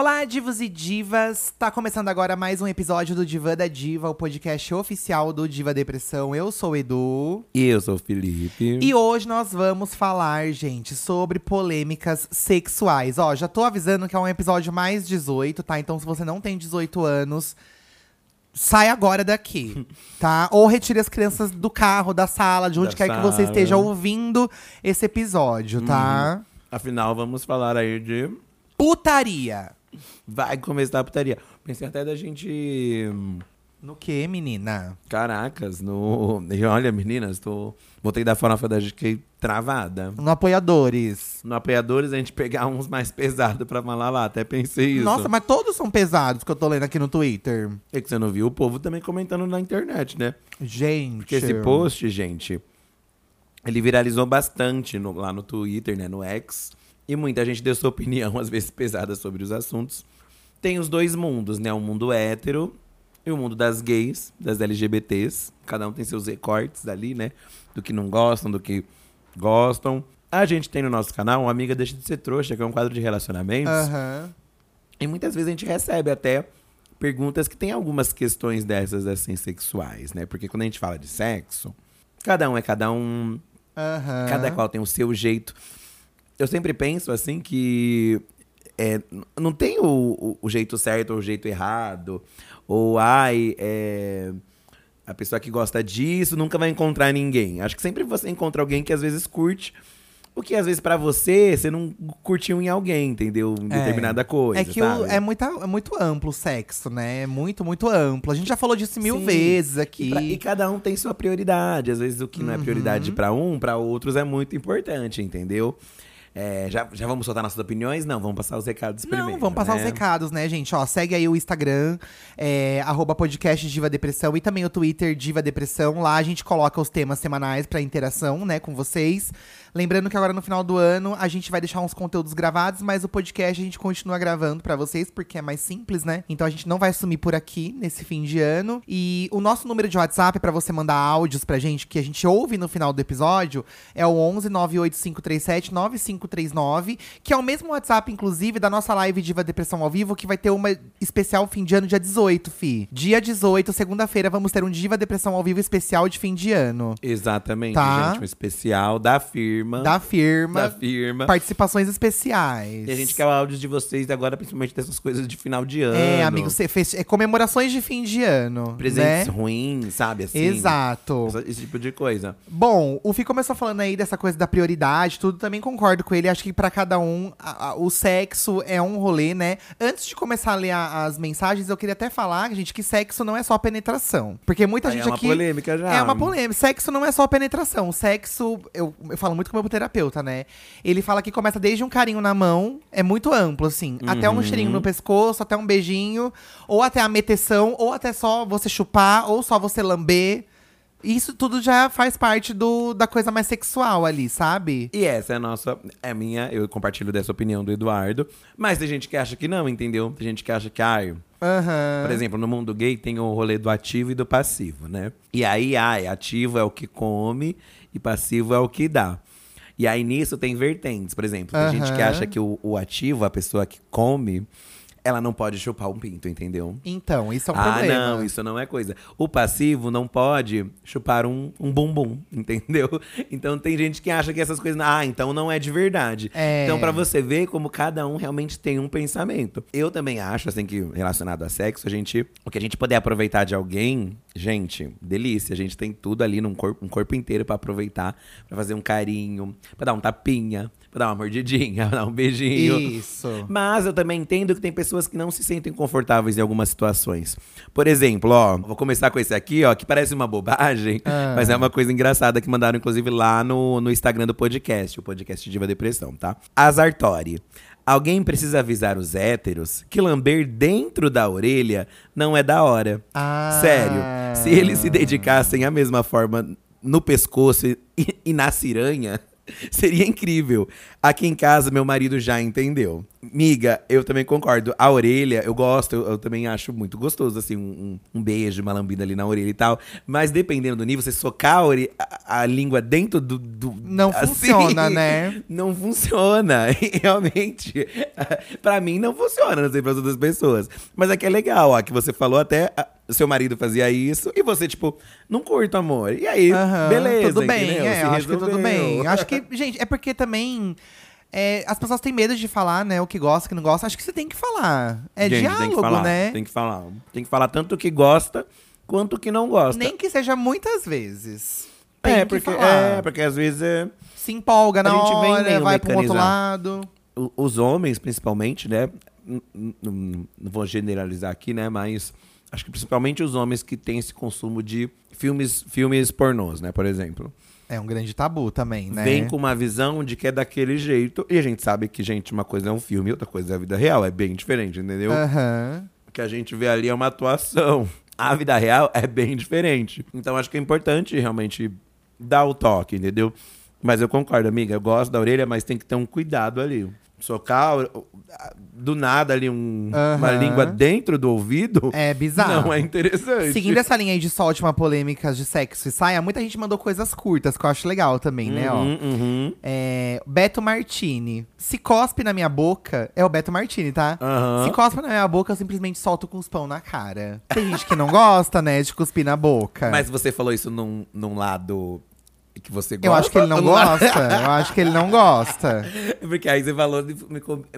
Olá, divos e divas! Tá começando agora mais um episódio do Diva da Diva, o podcast oficial do Diva Depressão. Eu sou o Edu. E eu sou o Felipe. E hoje nós vamos falar, gente, sobre polêmicas sexuais. Ó, já tô avisando que é um episódio mais 18, tá? Então, se você não tem 18 anos, sai agora daqui, tá? Ou retire as crianças do carro, da sala, de onde Da quer que você sala. esteja ouvindo esse episódio, tá? Afinal, vamos falar aí de. Putaria. Vai começar a putaria. Pensei até da gente. No que, menina? Caracas, no. E olha, meninas, tô. Voltei da farofa da gente, fiquei travada. No Apoiadores. No apoiadores, a gente pegar uns mais pesados pra falar lá. Até pensei isso. Nossa, mas todos são pesados que eu tô lendo aqui no Twitter. É que você não viu o povo também comentando na internet, né? Gente. Porque esse post, gente, ele viralizou bastante no- lá no Twitter, né, no X. E muita gente deu sua opinião, às vezes pesada, sobre os assuntos. Tem os dois mundos, né? O mundo hétero e o mundo das gays, das LGBTs. Cada um tem seus recortes ali, né? Do que não gostam, do que gostam. A gente tem no nosso canal uma Amiga Deixa de Ser Trouxa, que é um quadro de relacionamentos. Aham. E muitas vezes a gente recebe até perguntas que tem algumas questões dessas, assim, sexuais, né? Porque quando a gente fala de sexo, cada um é cada um, Aham. cada qual tem o seu jeito. Eu sempre penso, assim, que é, não tem o, o- o jeito certo ou o jeito errado. Ou, ai, é, a pessoa que gosta disso nunca vai encontrar ninguém. Acho que sempre você encontra alguém que às vezes curte. O que às vezes pra você, você não curtiu em alguém, entendeu? Em É. determinada coisa. É que o- é, muita, é muito amplo o sexo, né? É muito, muito amplo. A gente já falou disso mil Sim. vezes E, aqui. pra- e cada um tem sua prioridade. Às vezes o que não é Uhum. prioridade pra um, pra outros é muito importante, entendeu? É, já, já vamos soltar nossas opiniões? Não, vamos passar os recados primeiro. Não, vamos passar né? os recados, né, gente? Ó, segue aí o Instagram, é, arroba podcast Diva Depressão e também o Twitter Diva Depressão. Lá a gente coloca os temas semanais pra interação, né, com vocês. Lembrando que agora no final do ano a gente vai deixar uns conteúdos gravados, mas o podcast a gente continua gravando pra vocês, porque é mais simples, né? Então a gente não vai sumir por aqui nesse fim de ano. E o nosso número de WhatsApp pra você mandar áudios pra gente, que a gente ouve no final do episódio, é o 11 98537 9539, que é o mesmo WhatsApp, inclusive, da nossa live Diva Depressão ao vivo, que vai ter uma especial fim de ano dia 18, fi. Dia 18, segunda-feira, vamos ter um Diva Depressão ao vivo especial de fim de ano. Exatamente, Tá. gente. Um especial da firma. Da firma. da firma. Participações especiais. E a gente quer áudios de vocês agora, principalmente dessas coisas de final de ano. É, amigo, cê fez, é comemorações de fim de ano. Presentes né? ruins, sabe? Assim, Exato. essa- Esse tipo de coisa. Bom, o Fih começou falando aí dessa coisa da prioridade, tudo, também concordo com ele. Acho que pra cada um, a- a- o sexo é um rolê, né? Antes de começar a ler a- as mensagens, eu queria até falar, gente, que sexo não é só penetração. Porque muita Aí gente é uma aqui. polêmica já. É uma polêmica. Sexo não é só penetração. Sexo, eu, eu falo muito com o meu terapeuta, né? Ele fala que começa desde um carinho na mão, é muito amplo, assim. Até um Uhum. cheirinho no pescoço, até um beijinho, ou até a meteção, ou até só você chupar, ou só você lamber. Isso tudo já faz parte do, da coisa mais sexual ali, sabe? E essa é a nossa. É a minha, eu compartilho dessa opinião do Eduardo. Mas tem gente que acha que não, entendeu? Tem gente que acha que, ai, Aham. Por exemplo, no mundo gay tem o rolê do ativo e do passivo, né? E aí, ai, ativo é o que come e passivo é o que dá. E aí nisso tem vertentes. Por exemplo, tem gente que acha que o, o ativo, a pessoa que come, ela não pode chupar um pinto, entendeu? Então, isso é um ah, problema. não, isso não é coisa. O passivo não pode chupar um, um bumbum, entendeu? Então tem gente que acha que essas coisas. Ah, então não é de verdade. É. Então, pra você ver como cada um realmente tem um pensamento. Eu também acho, assim, que relacionado a sexo, a gente. O que a gente puder aproveitar de alguém, gente, delícia. A gente tem tudo ali num corpo, um corpo inteiro pra aproveitar, pra fazer um carinho, pra dar um tapinha, pra dar uma mordidinha, pra dar um beijinho. Isso. Mas eu também entendo que tem pessoas que não se sentem confortáveis em algumas situações. Por exemplo, ó, vou começar com esse aqui, ó, que parece uma bobagem, Ah. mas é uma coisa engraçada que mandaram, inclusive, lá no, no Instagram do podcast, o podcast Diva Depressão, tá? Azartori. Alguém precisa avisar os héteros que lamber dentro da orelha não é da hora. Ah. Sério, se eles se dedicassem à mesma forma no pescoço e, e na ciranha, Seria incrível. Aqui em casa, meu marido já entendeu. Miga, eu também concordo. A orelha, eu gosto, eu, eu também acho muito gostoso, assim, um, um, beijo, uma lambida ali na orelha e tal. Mas dependendo do nível, você socar a, orelha, a, a língua dentro do. do não assim, funciona, né? Não funciona. E realmente, para mim não funciona, não sei para as outras pessoas. Mas aqui é legal, ó, que você falou até seu marido fazia isso e você, tipo, não curto amor. E aí, uhum, beleza. Tudo bem, é, acho que tudo bem. Acho que, gente, é porque também. É, as pessoas têm medo de falar, né? O que gosta, o que não gosta. Acho que você tem que falar. É gente, diálogo, tem que falar, né? Tem que falar. Tem que falar tanto o que gosta quanto o que não gosta. Nem que seja muitas vezes. Tem é, porque, é, porque às vezes é... Se empolga na hora, vai pro outro lado. Os homens, principalmente, né? Não, não vou generalizar aqui, né? Mas acho que principalmente os homens que têm esse consumo de filmes, filmes pornôs, né, por exemplo. É um grande tabu também, né? Vem com uma visão de que é daquele jeito. E a gente sabe que, gente, uma coisa é um filme, outra coisa é a vida real. É bem diferente, entendeu? Uhum. O que a gente vê ali é uma atuação. A vida real é bem diferente. Então acho que é importante realmente dar o toque, entendeu? Mas eu concordo, amiga. Eu gosto da orelha, mas tem que ter um cuidado ali socar do nada ali um, uhum. uma língua dentro do ouvido. É bizarro. Não é interessante. Seguindo essa linha aí de só última polêmicas de sexo e saia, muita gente mandou coisas curtas, que eu acho legal também, né? Ó. Uhum, uhum. É, Beto Martini. Se cospe na minha boca. É o Beto Martini, tá? Se cospe na minha boca, eu simplesmente solto com os pão na cara. Tem gente que não gosta, né, de cuspir na boca. Mas você falou isso num, num lado que você gosta. Eu acho que ele não gosta. eu acho que ele não gosta. Porque aí você falou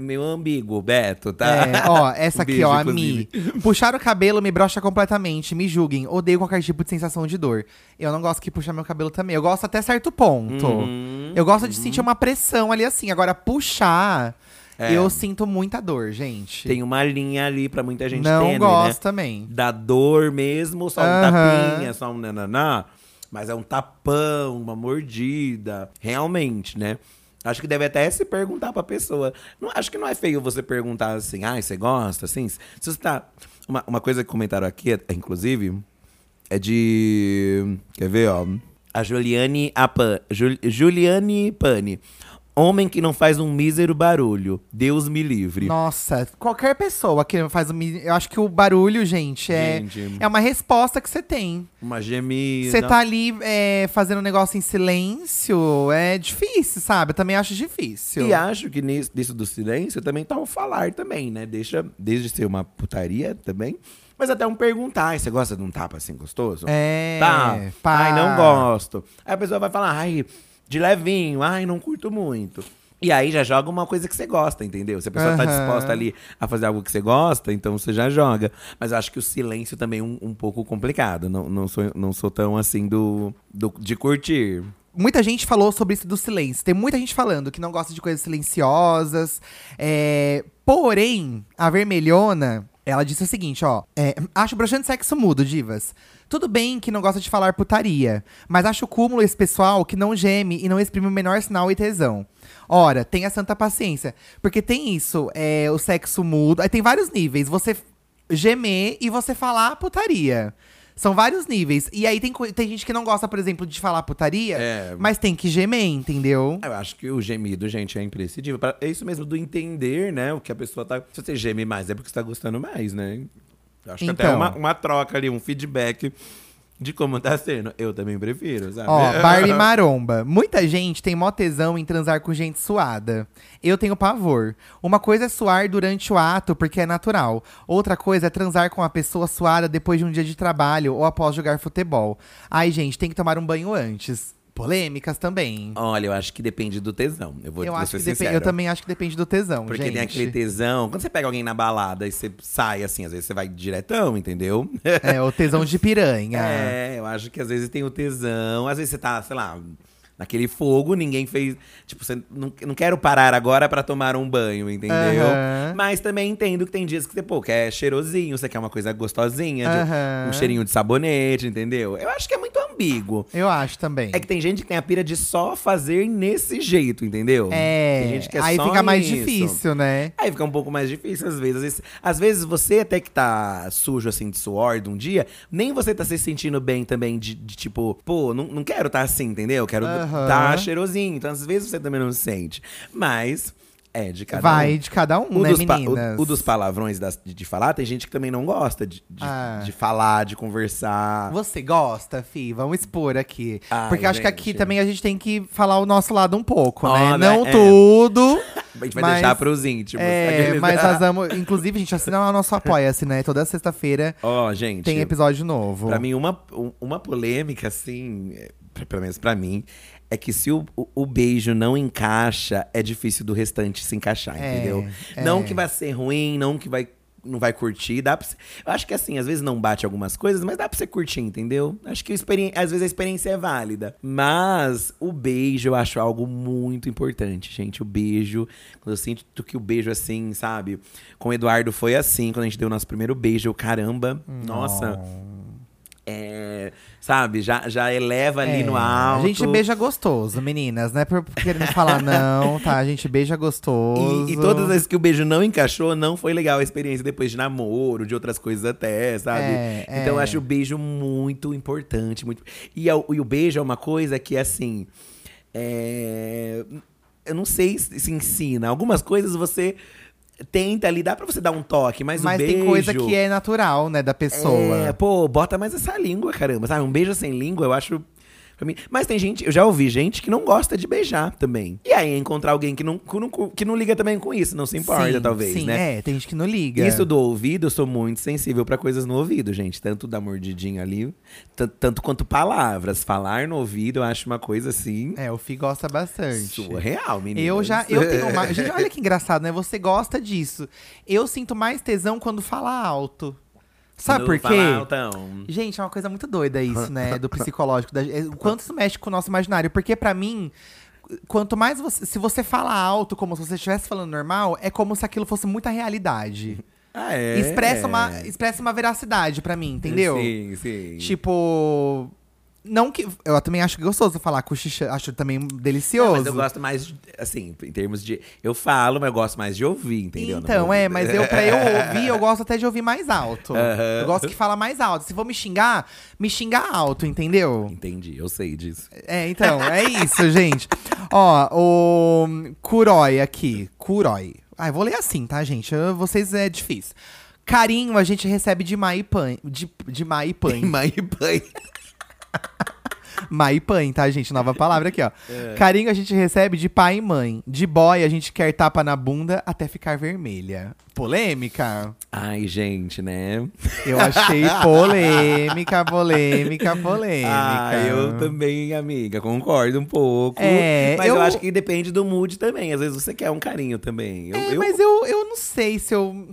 meio ambíguo, Beto, tá? É, ó, essa aqui, ó, a Mi. Puxar o cabelo me brocha completamente. Me julguem. Odeio qualquer tipo de sensação de dor. Eu não gosto que puxar meu cabelo também. Eu gosto até certo ponto. Uhum, eu gosto uhum. de sentir uma pressão ali assim. Agora, puxar. É. Eu sinto muita dor, gente. Tem uma linha ali pra muita gente Não tênue, gosto né? também. Da dor mesmo, só um uhum. tapinha, só um nananá. Mas é um tapão, uma mordida. Realmente, né? Acho que deve até se perguntar pra pessoa. Não, acho que não é feio você perguntar assim, ah, você gosta, assim? Se você tá. Uma, uma coisa que comentaram aqui, é, inclusive, é de. Quer ver, ó? A Juliane Apan, Jul, Juliane Pani. Homem que não faz um mísero barulho. Deus me livre. Nossa, qualquer pessoa que não faz um Eu acho que o barulho, gente, é, gente. é uma resposta que você tem. Uma gemida. Você tá ali é, fazendo um negócio em silêncio, é difícil, sabe? Eu também acho difícil. E acho que nisso, nisso do silêncio também tá o falar também, né? Deixa, desde ser uma putaria também. Mas até um perguntar, você gosta de um tapa assim gostoso? É. Tá. Pá. Ai, não gosto. Aí a pessoa vai falar, ai de levinho, ai, não curto muito. E aí já joga uma coisa que você gosta, entendeu? Se a pessoa uhum. tá disposta ali a fazer algo que você gosta, então você já joga. Mas eu acho que o silêncio também é um, um pouco complicado. Não, não, sou, não sou tão assim do, do de curtir. Muita gente falou sobre isso do silêncio. Tem muita gente falando que não gosta de coisas silenciosas. É... Porém, a vermelhona, ela disse o seguinte, ó. É, acho broxante sexo mudo, divas. Tudo bem que não gosta de falar putaria, mas acho cúmulo esse pessoal que não geme e não exprime o menor sinal e tesão. Ora, tenha santa paciência. Porque tem isso, é, o sexo mudo. Aí tem vários níveis. Você gemer e você falar putaria. São vários níveis. E aí tem, tem gente que não gosta, por exemplo, de falar putaria, é... mas tem que gemer, entendeu? Eu acho que o gemido, gente, é imprescindível. É isso mesmo do entender, né? O que a pessoa tá. Se você geme mais, é porque você tá gostando mais, né? Acho que até então. uma, uma troca ali, um feedback de como tá sendo. Eu também prefiro, sabe? Ó, Barbie Maromba. Muita gente tem mó tesão em transar com gente suada. Eu tenho pavor. Uma coisa é suar durante o ato, porque é natural. Outra coisa é transar com a pessoa suada depois de um dia de trabalho ou após jogar futebol. Ai, gente, tem que tomar um banho antes polêmicas também. Olha, eu acho que depende do tesão. Eu vou eu acho que depende, Eu também acho que depende do tesão, Porque gente. tem aquele tesão. Quando você pega alguém na balada e você sai assim, às vezes você vai diretão, entendeu? É, o tesão de piranha. é, eu acho que às vezes tem o tesão. Às vezes você tá, sei lá, naquele fogo, ninguém fez. Tipo, você não, não quero parar agora para tomar um banho, entendeu? Uhum. Mas também entendo que tem dias que você, pô, quer cheirosinho, você quer uma coisa gostosinha, uhum. um cheirinho de sabonete, entendeu? Eu acho que é muito ambíguo. Eu acho também. É que tem gente que tem a pira de só fazer nesse jeito, entendeu? É, Tem gente que é aí só fica mais isso. difícil, né? Aí fica um pouco mais difícil às vezes. Às vezes, às vezes você até que tá sujo assim de suor de um dia, nem você tá se sentindo bem também de, de tipo, pô, não, não quero estar assim, entendeu? Quero Aham. tá cheirosinho. Então às vezes você também não se sente. Mas é de cada Vai um. de cada um, O, né, dos meninas? o- o dos palavrões das- de, de falar, tem gente que também não gosta de, de, Ah. de falar, de conversar. Você gosta, Fi? Vamos expor aqui. Ai, Porque eu acho que aqui gente. também a gente tem que falar o nosso lado um pouco, né? Não É. tudo. A gente vai mas- deixar pros íntimos. É, Aqueles- mas nós vamos. Inclusive, a gente assina lá o nosso Apoia-se, né? Toda sexta-feira Ó, gente. tem episódio novo. Pra mim, uma, um- uma polêmica, assim, é, pelo menos pra mim, é que se o, o, beijo não encaixa, é difícil do restante se encaixar, É, entendeu? é. Não que vai ser ruim, não que vai. Não vai curtir, dá pra você- Eu acho que assim, às vezes não bate algumas coisas, mas dá pra você curtir, entendeu? Acho que experi- às vezes a experiência é válida. Mas o beijo eu acho algo muito importante, gente. O beijo, quando eu sinto que o beijo, assim, sabe? Com o Eduardo foi assim, quando a gente deu o nosso primeiro beijo, eu, caramba, nossa. É, sabe, já, já eleva ali É, no alto. A gente beija gostoso, meninas, não é por querendo falar não, tá? A gente beija gostoso. E, e todas as vezes que o beijo não encaixou, não foi legal a experiência depois de namoro, de outras coisas até, sabe? É, então eu é. acho o beijo muito importante. Muito... E, o- e o beijo é uma coisa que, assim. é, Eu não sei se se ensina. Algumas coisas você tenta ali, dá pra você dar um toque, mas, Mas o beijo. tem coisa que é natural, né, da pessoa. É, pô, bota mais essa língua, caramba. Sabe, um beijo sem língua, eu acho. Mas tem gente, eu já ouvi gente que não gosta de beijar também. E aí encontrar alguém que não, que não, que não liga também com isso, não se importa, Sim, talvez, sim, né? É, tem gente que não liga. Isso do ouvido, eu sou muito sensível pra coisas no ouvido, gente. Tanto da mordidinha ali, tan- tanto quanto palavras. Falar no ouvido, eu acho uma coisa assim. É, o Fi gosta bastante. Surreal, menina. Eu já, eu tenho uma. Gente, olha que engraçado, né? Você gosta disso. Eu sinto mais tesão quando fala alto. Sabe por quê? Gente, é uma coisa muito doida isso, né? Do psicológico. Da, é, o quanto isso mexe com o nosso imaginário. Porque pra mim, quanto mais você. Se você fala alto, como se você estivesse falando normal, é como se aquilo fosse muita realidade. Ah, é? Expressa, uma, expressa uma veracidade pra mim, entendeu? Sim, sim. Tipo. Não que. Eu também acho gostoso falar cochichando. Acho também delicioso. Não, mas eu gosto mais, assim, em termos de. Eu falo, mas eu gosto mais de ouvir, entendeu? Então, é, mas eu, pra eu ouvir, eu gosto até de ouvir mais alto. Aham. Eu gosto que fala mais alto. Se for me xingar, me xingar alto, entendeu? Entendi, eu sei disso. É, então, é isso, gente. Ó, o Kuroi aqui. Kuroi. Ah, eu vou ler assim, tá, gente? Eu- vocês é difícil. Carinho a gente recebe de Maipan. De, de Maipan. Mãe e pai. Maipan, tá, gente? Nova palavra aqui, ó. Carinho a gente recebe de pai e mãe. De boy a gente quer tapa na bunda até ficar vermelha. Polêmica? Ai, gente, né? Eu achei polêmica, polêmica, polêmica. Ah, eu também, amiga, concordo um pouco. É, mas eu... eu- acho que depende do mood também. Às vezes você quer um carinho também. Eu, É, eu- mas eu, eu não sei se eu.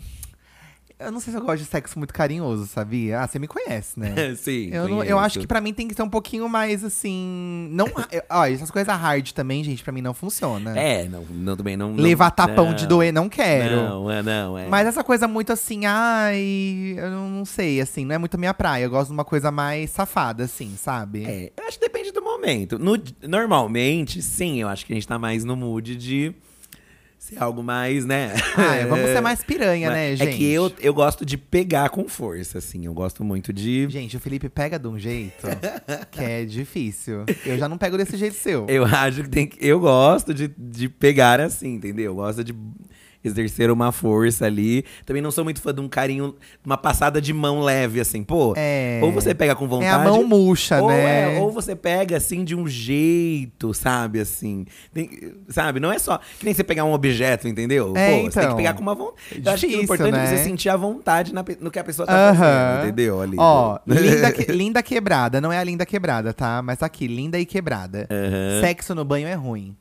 Eu não sei se eu gosto de sexo muito carinhoso, sabia? Ah, você me conhece, né? Sim. Eu, não- eu acho que pra mim tem que ser um pouquinho mais assim. Não, ó, essas coisas hard também, gente, pra mim não funciona. É, não, não também não. Levar tapão de não, doer, não quero. Não, é, não, é. Mas essa coisa muito assim, ai, eu não, não sei, assim, não é muito a minha praia. Eu gosto de uma coisa mais safada, assim, sabe? É, eu acho que depende do momento. No- normalmente, sim, eu acho que a gente tá mais no mood de ser algo mais, né? Ah, é, vamos ser mais piranha, né, gente? É que eu, eu gosto de pegar com força, assim. Eu gosto muito de. Gente, o Felipe pega de um jeito que é difícil. Eu já não pego desse jeito seu. Eu acho que tem que. Eu gosto de, de pegar assim, entendeu? Eu gosto de exercer uma força ali. Também não sou muito fã de um carinho, uma passada de mão leve, assim, pô. É. Ou você pega com vontade. É a mão murcha, ou, né? é, ou você pega assim de um jeito, sabe? Assim. Tem- sabe? Não é só. Que nem você pegar um objeto, entendeu? É, Pô, você tem que então. pegar com uma vontade. Eu acho que o importante é né? você sentir a vontade na no que a pessoa tá Aham. fazendo, entendeu? Ali. Ó, linda, que- linda quebrada. Não é a linda quebrada, tá? Mas tá aqui, linda e quebrada. Aham. Sexo no banho é ruim.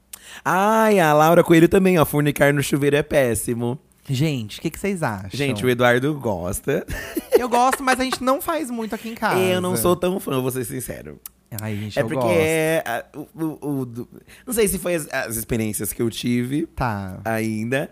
Ai, a Laura Coelho também, ó. Fornicar no chuveiro é péssimo. Gente, o que, que vocês acham? Gente, o Eduardo gosta. Eu gosto, mas a gente não faz muito aqui em casa. Eu não sou tão fã, vou ser sincero. Ai, gente, É eu porque gosto. é. a- o- o- o- do- não sei se foi as, as experiências que eu tive Tá. ainda.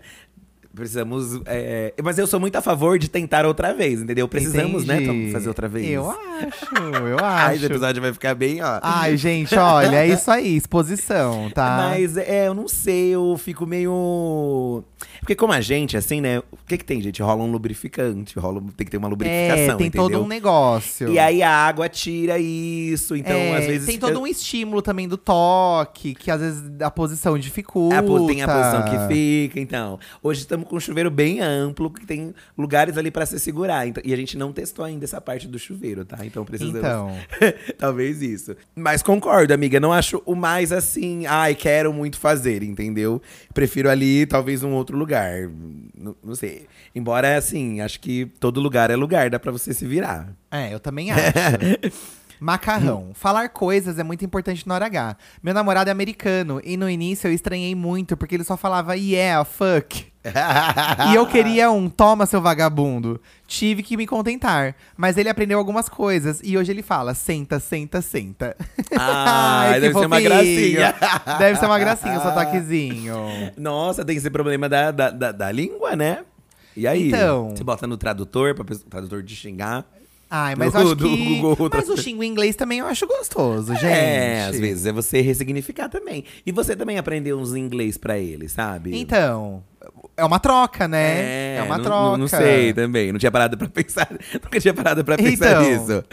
Precisamos. é, Mas eu sou muito a favor de tentar outra vez, entendeu? Precisamos, né, Entendi. Tom, fazer outra vez. Eu acho, eu Ai, esse acho. episódio vai ficar bem, ó. Ai, gente, olha, é isso aí, exposição, tá? Mas é, eu não sei, eu fico meio. Porque como a gente, assim, né? O que que tem, gente? Rola um lubrificante, rola, tem que ter uma é, lubrificação, tem entendeu? todo um negócio. E aí a água tira isso, então É, às vezes. tem todo um estímulo também do toque, que às vezes a posição dificulta. A tem a posição que fica, então. Hoje estamos com um chuveiro bem amplo, que tem lugares ali pra se segurar. então- e a gente não testou ainda essa parte do chuveiro, tá? Então precisamos. Então, Talvez isso. Mas concordo, amiga. Não acho o mais assim, ai, quero muito fazer, entendeu? Prefiro ali, talvez, um outro lugar. Não, não sei. Embora, assim, acho que todo lugar é lugar, dá pra você se virar. é, eu também acho. Macarrão. Falar coisas é muito importante na hora H. Meu namorado é americano e no início eu estranhei muito porque ele só falava yeah, fuck. E eu queria um toma seu vagabundo. Tive que me contentar, mas ele aprendeu algumas coisas e hoje ele fala senta, senta, senta. Ah, que deve ser uma fofinho. gracinha. Deve ser uma gracinha o sotaquezinho. Nossa, tem esse problema da, da, da, da língua, né? E aí? Então. Você bota no tradutor, pra tradutor de xingar. Ai, mas Do- acho do que. Google. Mas o xingo em inglês também eu acho gostoso, gente. É, às vezes é você ressignificar também. E você também aprendeu uns inglês pra ele, sabe? Então, é uma troca, né? É, uma não- troca. Não, não sei também. Não tinha parado pra pensar. Nunca tinha parado pra pensar Então. nisso.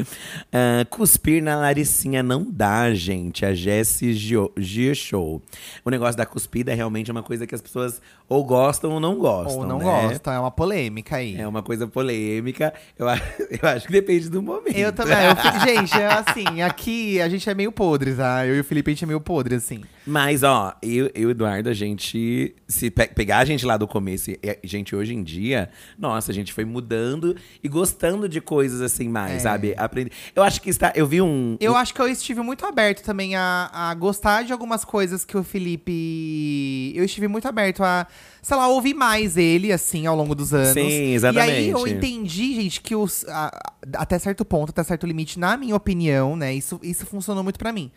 Ah, cuspir na Laricinha não dá, gente. A Jessie Gio- Gio-Show. O negócio da cuspida é realmente uma coisa que as pessoas ou gostam ou não gostam. Ou não né? gostam, é uma polêmica aí. É uma coisa polêmica. Eu, eu acho que depende do momento. Eu também. eu gente, é assim, aqui a gente é meio podre, tá? Eu e o Felipe, a gente é meio podre, assim. Mas, ó, eu e o Eduardo, a gente. Se pe- pegar a gente lá do começo, e a gente hoje em dia, nossa, a gente foi mudando e gostando de coisas assim mais, É. sabe? Aprender. Eu acho que está. Eu vi um. Eu acho que eu estive muito aberto também a, a gostar de algumas coisas que o Felipe. Eu estive muito aberto a, sei lá, ouvir mais ele, assim, ao longo dos anos. Sim, E aí eu exatamente. entendi, gente, que os, a- até certo ponto, até certo limite, na minha opinião, né? Isso, isso funcionou muito pra mim.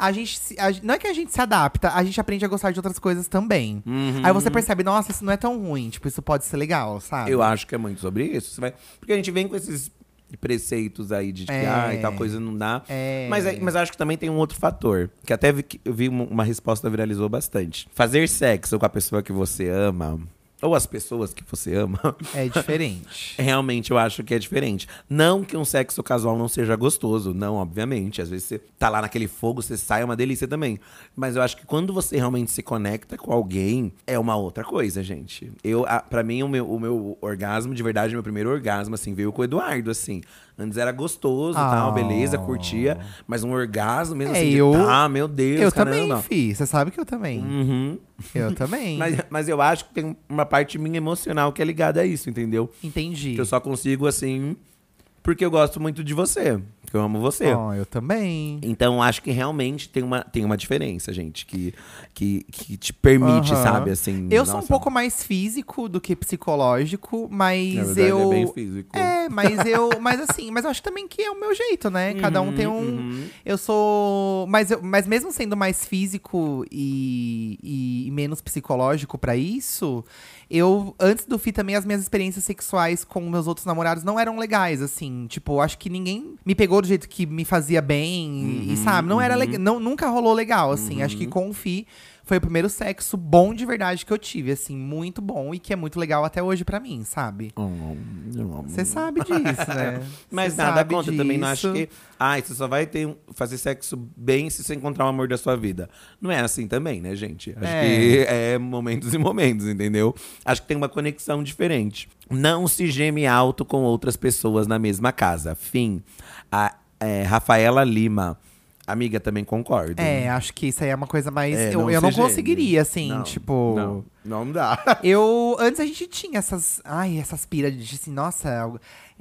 A gente, se- a- não é que a gente se adapta, a gente aprende a gostar de outras coisas também. Uhum. Aí você percebe, nossa, isso não é tão ruim, tipo, isso pode ser legal, sabe? Eu acho que é muito sobre isso. Vai... Porque a gente vem com esses preceitos aí de que É. ah, e tal coisa não dá. É. Mas, é- mas acho que também tem um outro fator. Que até vi, eu vi uma, resposta viralizou bastante. Fazer sexo com a pessoa que você ama, ou as pessoas que você ama, É diferente. Realmente eu acho que é diferente. Não que um sexo casual não seja gostoso, não, obviamente. Às vezes você tá lá naquele fogo, você sai, é uma delícia também. Mas eu acho que quando você realmente se conecta com alguém, é uma outra coisa, gente. Eu, a, pra mim, o meu, o meu orgasmo, de verdade, meu primeiro orgasmo, assim, veio com o Eduardo, assim. Antes era gostoso e Ah. tal, beleza, curtia. Mas um orgasmo mesmo É, assim, de, eu- ah, meu Deus, eu caramba. também, fi. Você sabe que eu também. Uhum. Eu também. Mas, mas eu acho que tem uma parte minha emocional que é ligada a isso, entendeu? Entendi. Que eu só consigo assim porque eu gosto muito de você. Porque eu amo você. Ó, eu também. Então acho que realmente tem uma, tem uma diferença, gente, que, que, que te permite, Aham. sabe, assim. Eu sou um nossa. pouco mais físico do que psicológico, mas Na verdade, eu. é bem físico. É, mas eu. Mas assim, mas eu acho também que é o meu jeito, né? Cada um tem um. Uhum. Eu sou. Mas, eu, mas mesmo sendo mais físico e, e- e menos psicológico pra isso, eu, antes do FI também, as minhas experiências sexuais com meus outros namorados não eram legais, assim. Tipo, acho que ninguém me pegou do jeito que me fazia bem, e, Uhum, sabe? Não era uhum. legal. Não, nunca rolou legal, assim. Acho que com o FI foi o primeiro sexo bom de verdade que eu tive, assim, muito bom e que é muito legal até hoje pra mim, sabe? Você sabe disso, né? Mas Cê nada sabe contra, também não acho disso. que. Ai, você só vai ter, fazer sexo bem se você encontrar o amor da sua vida. Não é assim também, né, gente? Acho É. que é momentos e momentos, entendeu? Acho que tem uma conexão diferente. Não se geme alto com outras pessoas na mesma casa. Fim. A é, Rafaela Lima. Amiga, também concordo. É, acho que isso aí é uma coisa mais. É, eu não eu não conseguiria, assim, Não, tipo. Não, não dá. Eu. Antes a gente tinha essas. Ai, essas piras de assim, nossa,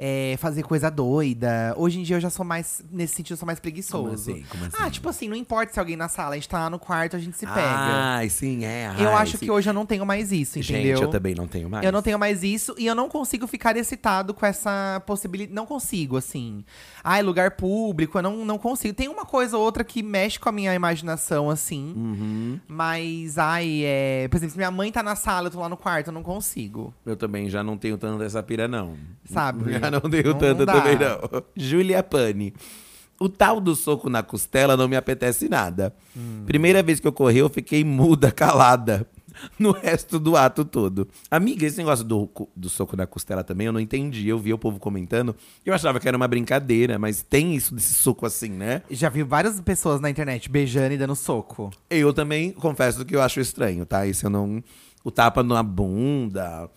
é, fazer coisa doida. Hoje em dia eu já sou mais. Nesse sentido, eu sou mais preguiçoso. Como assim? Como assim? Ah, tipo assim, não importa se alguém na sala, a gente tá lá no quarto, a gente se pega. Ai, sim, é. eu ai, acho sim. que hoje eu não tenho mais isso, entendeu? Gente, eu também não tenho mais. Eu não tenho mais isso e eu não consigo ficar excitado com essa possibilidade. Não consigo, assim. Ai, lugar público, eu não, não consigo. Tem uma coisa ou outra que mexe com a minha imaginação, assim. Uhum. Mas, ai, é. Por exemplo, se minha mãe tá na sala, eu tô lá no quarto, eu não consigo. Eu também já não tenho tanto essa pira, não. Sabe? Já não tanto dá. também, não. Júlia Pani. O tal do soco na costela não me apetece nada. Hum. Primeira vez que ocorreu, eu fiquei muda, calada. No resto do ato todo. Amiga, esse negócio do, do soco na costela também, eu não entendi. Eu vi o povo comentando. Eu achava que era uma brincadeira, mas tem isso desse soco assim, né? Já vi várias pessoas na internet beijando e dando soco. Eu também confesso que eu acho estranho, tá? Isso eu não. O tapa na bunda,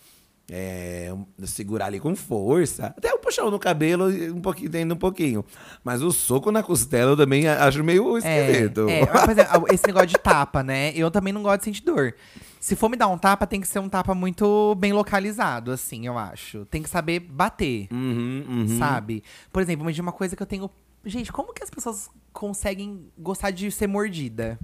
é, segurar ali com força. Até o puxão no cabelo, um pouquinho, tendo um pouquinho. Mas o soco na costela eu também acho meio esquisito. É, é, esse negócio de tapa, né? Eu também não gosto de sentir dor. Se for me dar um tapa, tem que ser um tapa muito bem localizado, assim, eu acho. Tem que saber bater, Uhum, uhum. sabe? Por exemplo, mas de uma coisa que eu tenho. Gente, como que as pessoas conseguem gostar de ser mordida?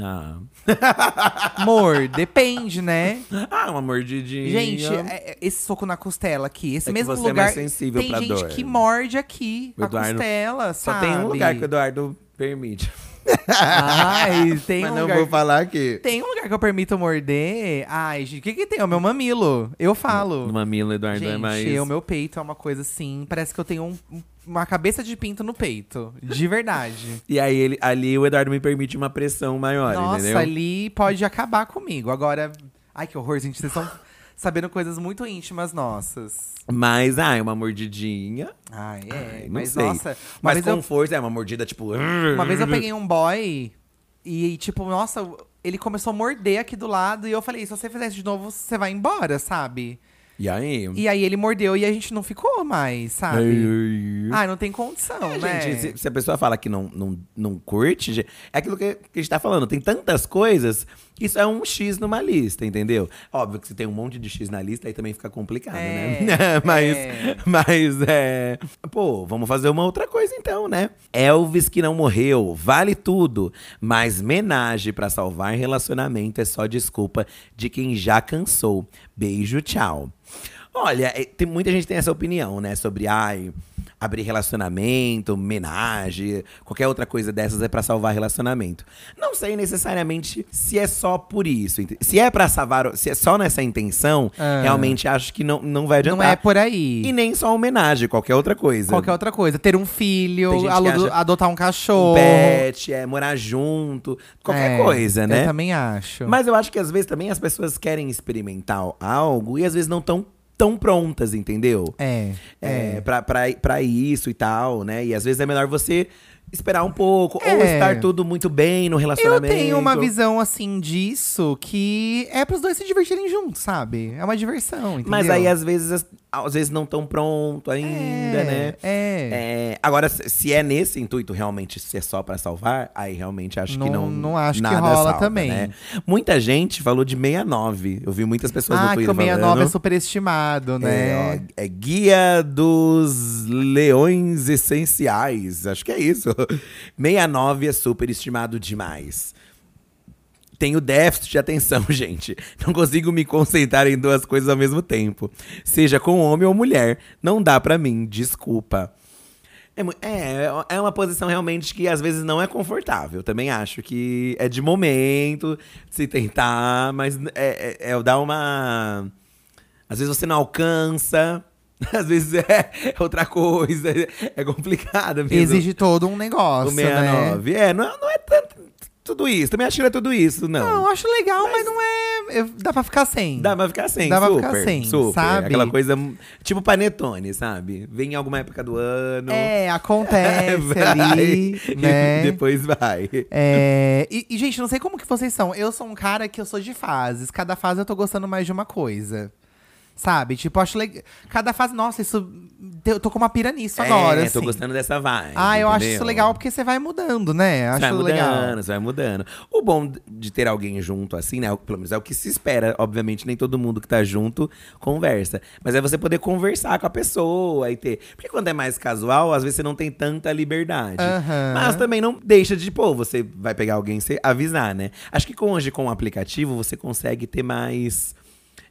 Ah. Amor, depende, né? ah, uma mordidinha. Gente, é- é- esse soco na costela aqui, esse É que mesmo você é lugar. mais sensível tem pra gente dor. que morde aqui, O a Eduardo- costela, Só sabe? tem um lugar que o Eduardo permite. Ai, tem Mas um não lugar vou falar aqui. Tem um lugar que eu permito morder. Ai, gente, o que que tem? É o meu mamilo. Eu falo. No mamilo, Eduardo gente, é mais. o meu peito é uma coisa assim. Parece que eu tenho um- um- uma cabeça de pinto no peito. De verdade. E aí ele, ali o Eduardo me permite uma pressão maior, Nossa, entendeu? ali pode acabar comigo. Agora. Ai, que horror, gente. Vocês estão sabendo coisas muito íntimas nossas. Mas, ah, é uma mordidinha. Ai, é. Ai, não mas, sei. nossa. Mas com eu força, é uma mordida tipo. Uma vez eu peguei um boy e, tipo, nossa, ele começou a morder aqui do lado e eu falei: se você fizer isso de novo, você vai embora, sabe? E aí? E aí ele mordeu e a gente não ficou mais, sabe? Ah, não tem condição, É, né? gente, se, se a pessoa fala que não, não, não curte, é aquilo que, que a gente tá falando. Tem tantas coisas, isso é um X numa lista, entendeu? Óbvio que se tem um monte de X na lista, aí também fica complicado, É, né? mas, é. mas, é. Pô, vamos fazer uma outra coisa então, né? Elvis que não morreu, vale tudo. Mas menagem pra salvar relacionamento é só desculpa de quem já cansou. Beijo, tchau. Olha, é, tem, muita gente tem essa opinião, né? Sobre, ai, abrir relacionamento, menagem, qualquer outra coisa dessas é pra salvar relacionamento. Não sei necessariamente se é só por isso. Se é pra salvar, se é só nessa intenção, Ah. realmente acho que não, não vai adiantar. Não é por aí. E nem só homenagem, qualquer outra coisa. Qualquer outra coisa. Ter um filho, adotar um cachorro. Um pet, é, morar junto, qualquer É, coisa, né? Eu também acho. Mas eu acho que às vezes também as pessoas querem experimentar algo e às vezes não estão tão prontas, entendeu? É. É, É. pra, pra, pra isso e tal, né? E às vezes é melhor você esperar um pouco, ou É. estar tudo muito bem no Eu relacionamento. tenho uma visão assim disso que é pros dois se divertirem juntos, sabe? É uma diversão, entendeu? Mas aí às vezes, às vezes não tão pronto ainda, é, né? É. É, agora, se é nesse intuito realmente ser só pra salvar, aí realmente acho que Não- não. não acho que nada rola salva, também. né? Muita gente falou de 69. Eu vi muitas pessoas Ah, no que Twitter o 69 falando. é superestimado, né? É, ó, é Guia dos Leões Essenciais. Acho que é isso. 69 é super estimado demais. Tenho déficit de atenção, gente. Não consigo me concentrar em duas coisas ao mesmo tempo. Seja com homem ou mulher. Não dá pra mim, desculpa. É, é, é uma posição realmente que às vezes não é confortável. Também acho que é de momento, se tentar, mas é, é, é dar uma. Às vezes você não alcança, às vezes é outra coisa. É complicado mesmo. Exige todo um o negócio, né? 69. É, não, não é tanto tudo isso. Também acho que não é tudo isso, não. Não, acho legal, mas, não é. eu- Dá pra ficar sem. Dá pra ficar sem, Dá pra super, ficar sem, super. sabe? Aquela coisa, tipo panetone, sabe? Vem em alguma época do ano. É, acontece vai, ali, né? depois vai. É, e, e, gente, não sei como que vocês são. Eu sou um cara que eu sou de fases. Cada fase eu tô gostando mais de uma coisa. Sabe? Tipo, eu acho legal. Cada fase, nossa, isso. Eu tô com uma pira nisso agora. é, tô assim. gostando dessa vibe. Ah, eu acho isso legal porque você vai mudando, né? Você Acho vai mudando, legal. você vai mudando. O bom de ter alguém junto assim, né? Pelo menos é o que se espera. Obviamente, nem todo mundo que tá junto conversa. Mas é você poder conversar com a pessoa e ter. Porque quando é mais casual, às vezes você não tem tanta liberdade. Aham. Mas também não deixa de, pô, você vai pegar alguém e você avisar, né? Acho que com hoje, com o aplicativo, você consegue ter mais.